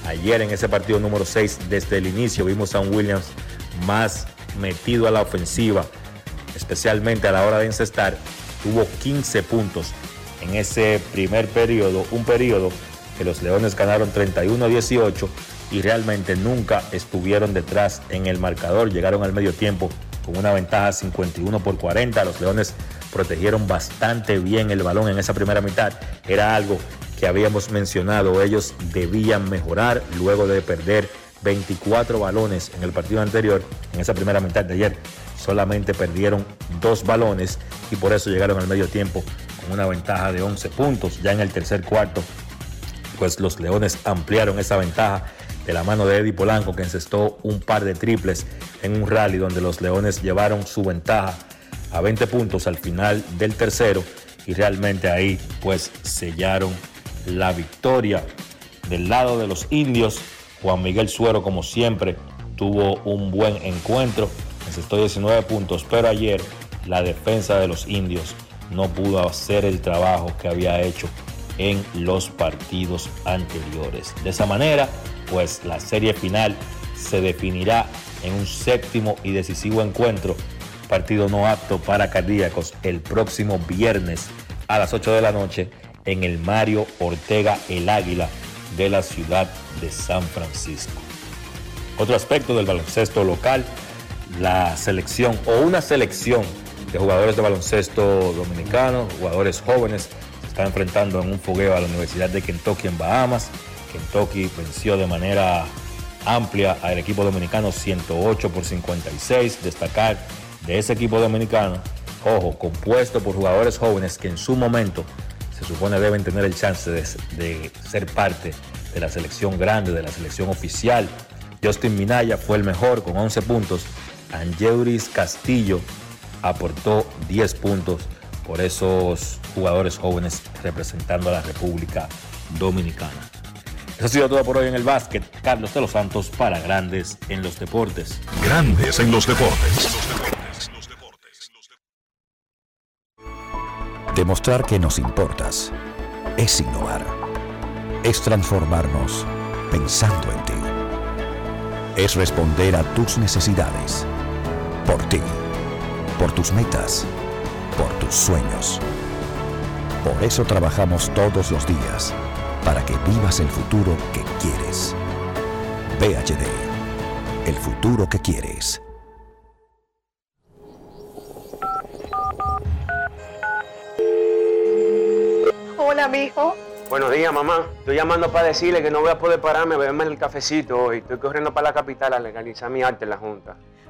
ayer en ese partido número 6, desde el inicio vimos a un Williams más metido a la ofensiva, especialmente a la hora de encestar, tuvo 15 puntos en ese primer periodo, un periodo que los Leones ganaron 31 a 18 y realmente nunca estuvieron detrás en el marcador. Llegaron al medio tiempo con una ventaja 51 por 40. Los Leones protegieron bastante bien el balón en esa primera mitad. Era algo que habíamos mencionado. Ellos debían mejorar luego de perder 24 balones en el partido anterior. En esa primera mitad de ayer solamente perdieron dos balones y por eso llegaron al medio tiempo con una ventaja de 11 puntos. Ya en el tercer cuarto, pues los Leones ampliaron esa ventaja de la mano de Eddie Polanco que encestó un par de triples en un rally donde los Leones llevaron su ventaja a 20 puntos al final del tercero y realmente ahí pues sellaron la victoria. Del lado de los indios, Juan Miguel Suero como siempre tuvo un buen encuentro, encestó 19 puntos, pero ayer la defensa de los indios no pudo hacer el trabajo que había hecho en los partidos anteriores. De esa manera, pues la serie final se definirá en un séptimo y decisivo encuentro, partido no apto para cardíacos, el próximo viernes a las 8 de la noche en el Mario Ortega El Águila de la ciudad de San Francisco. Otro aspecto del baloncesto local, la selección o una selección de jugadores de baloncesto dominicanos, jugadores jóvenes, se está enfrentando en un fogueo a la Universidad de Kentucky en Bahamas. Kentucky venció de manera amplia al equipo dominicano 108 por 56. Destacar de ese equipo dominicano, ojo, compuesto por jugadores jóvenes que en su momento se supone deben tener el chance de, de ser parte de la selección grande, de la selección oficial. Justin Minaya fue el mejor con 11 puntos. Angeuris Castillo aportó 10 puntos por esos jugadores jóvenes representando a la República Dominicana. Eso ha sido todo por hoy en el básquet. Carlos de los Santos para Grandes en los Deportes. Grandes en los Deportes. Demostrar que nos importas es innovar. Es transformarnos pensando en ti. Es responder a tus necesidades. Por ti. Por tus metas. Por tus sueños. Por eso trabajamos todos los días. Para que vivas el futuro que quieres. VHD. El futuro que quieres. Hola, mijo. Buenos días, mamá. Estoy llamando para decirle que no voy a poder pararme a beberme el cafecito hoy. Estoy corriendo para la capital a legalizar mi arte en la Junta.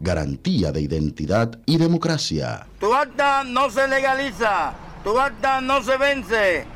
Garantía de identidad y democracia. Tu acta no se legaliza, tu acta no se vence.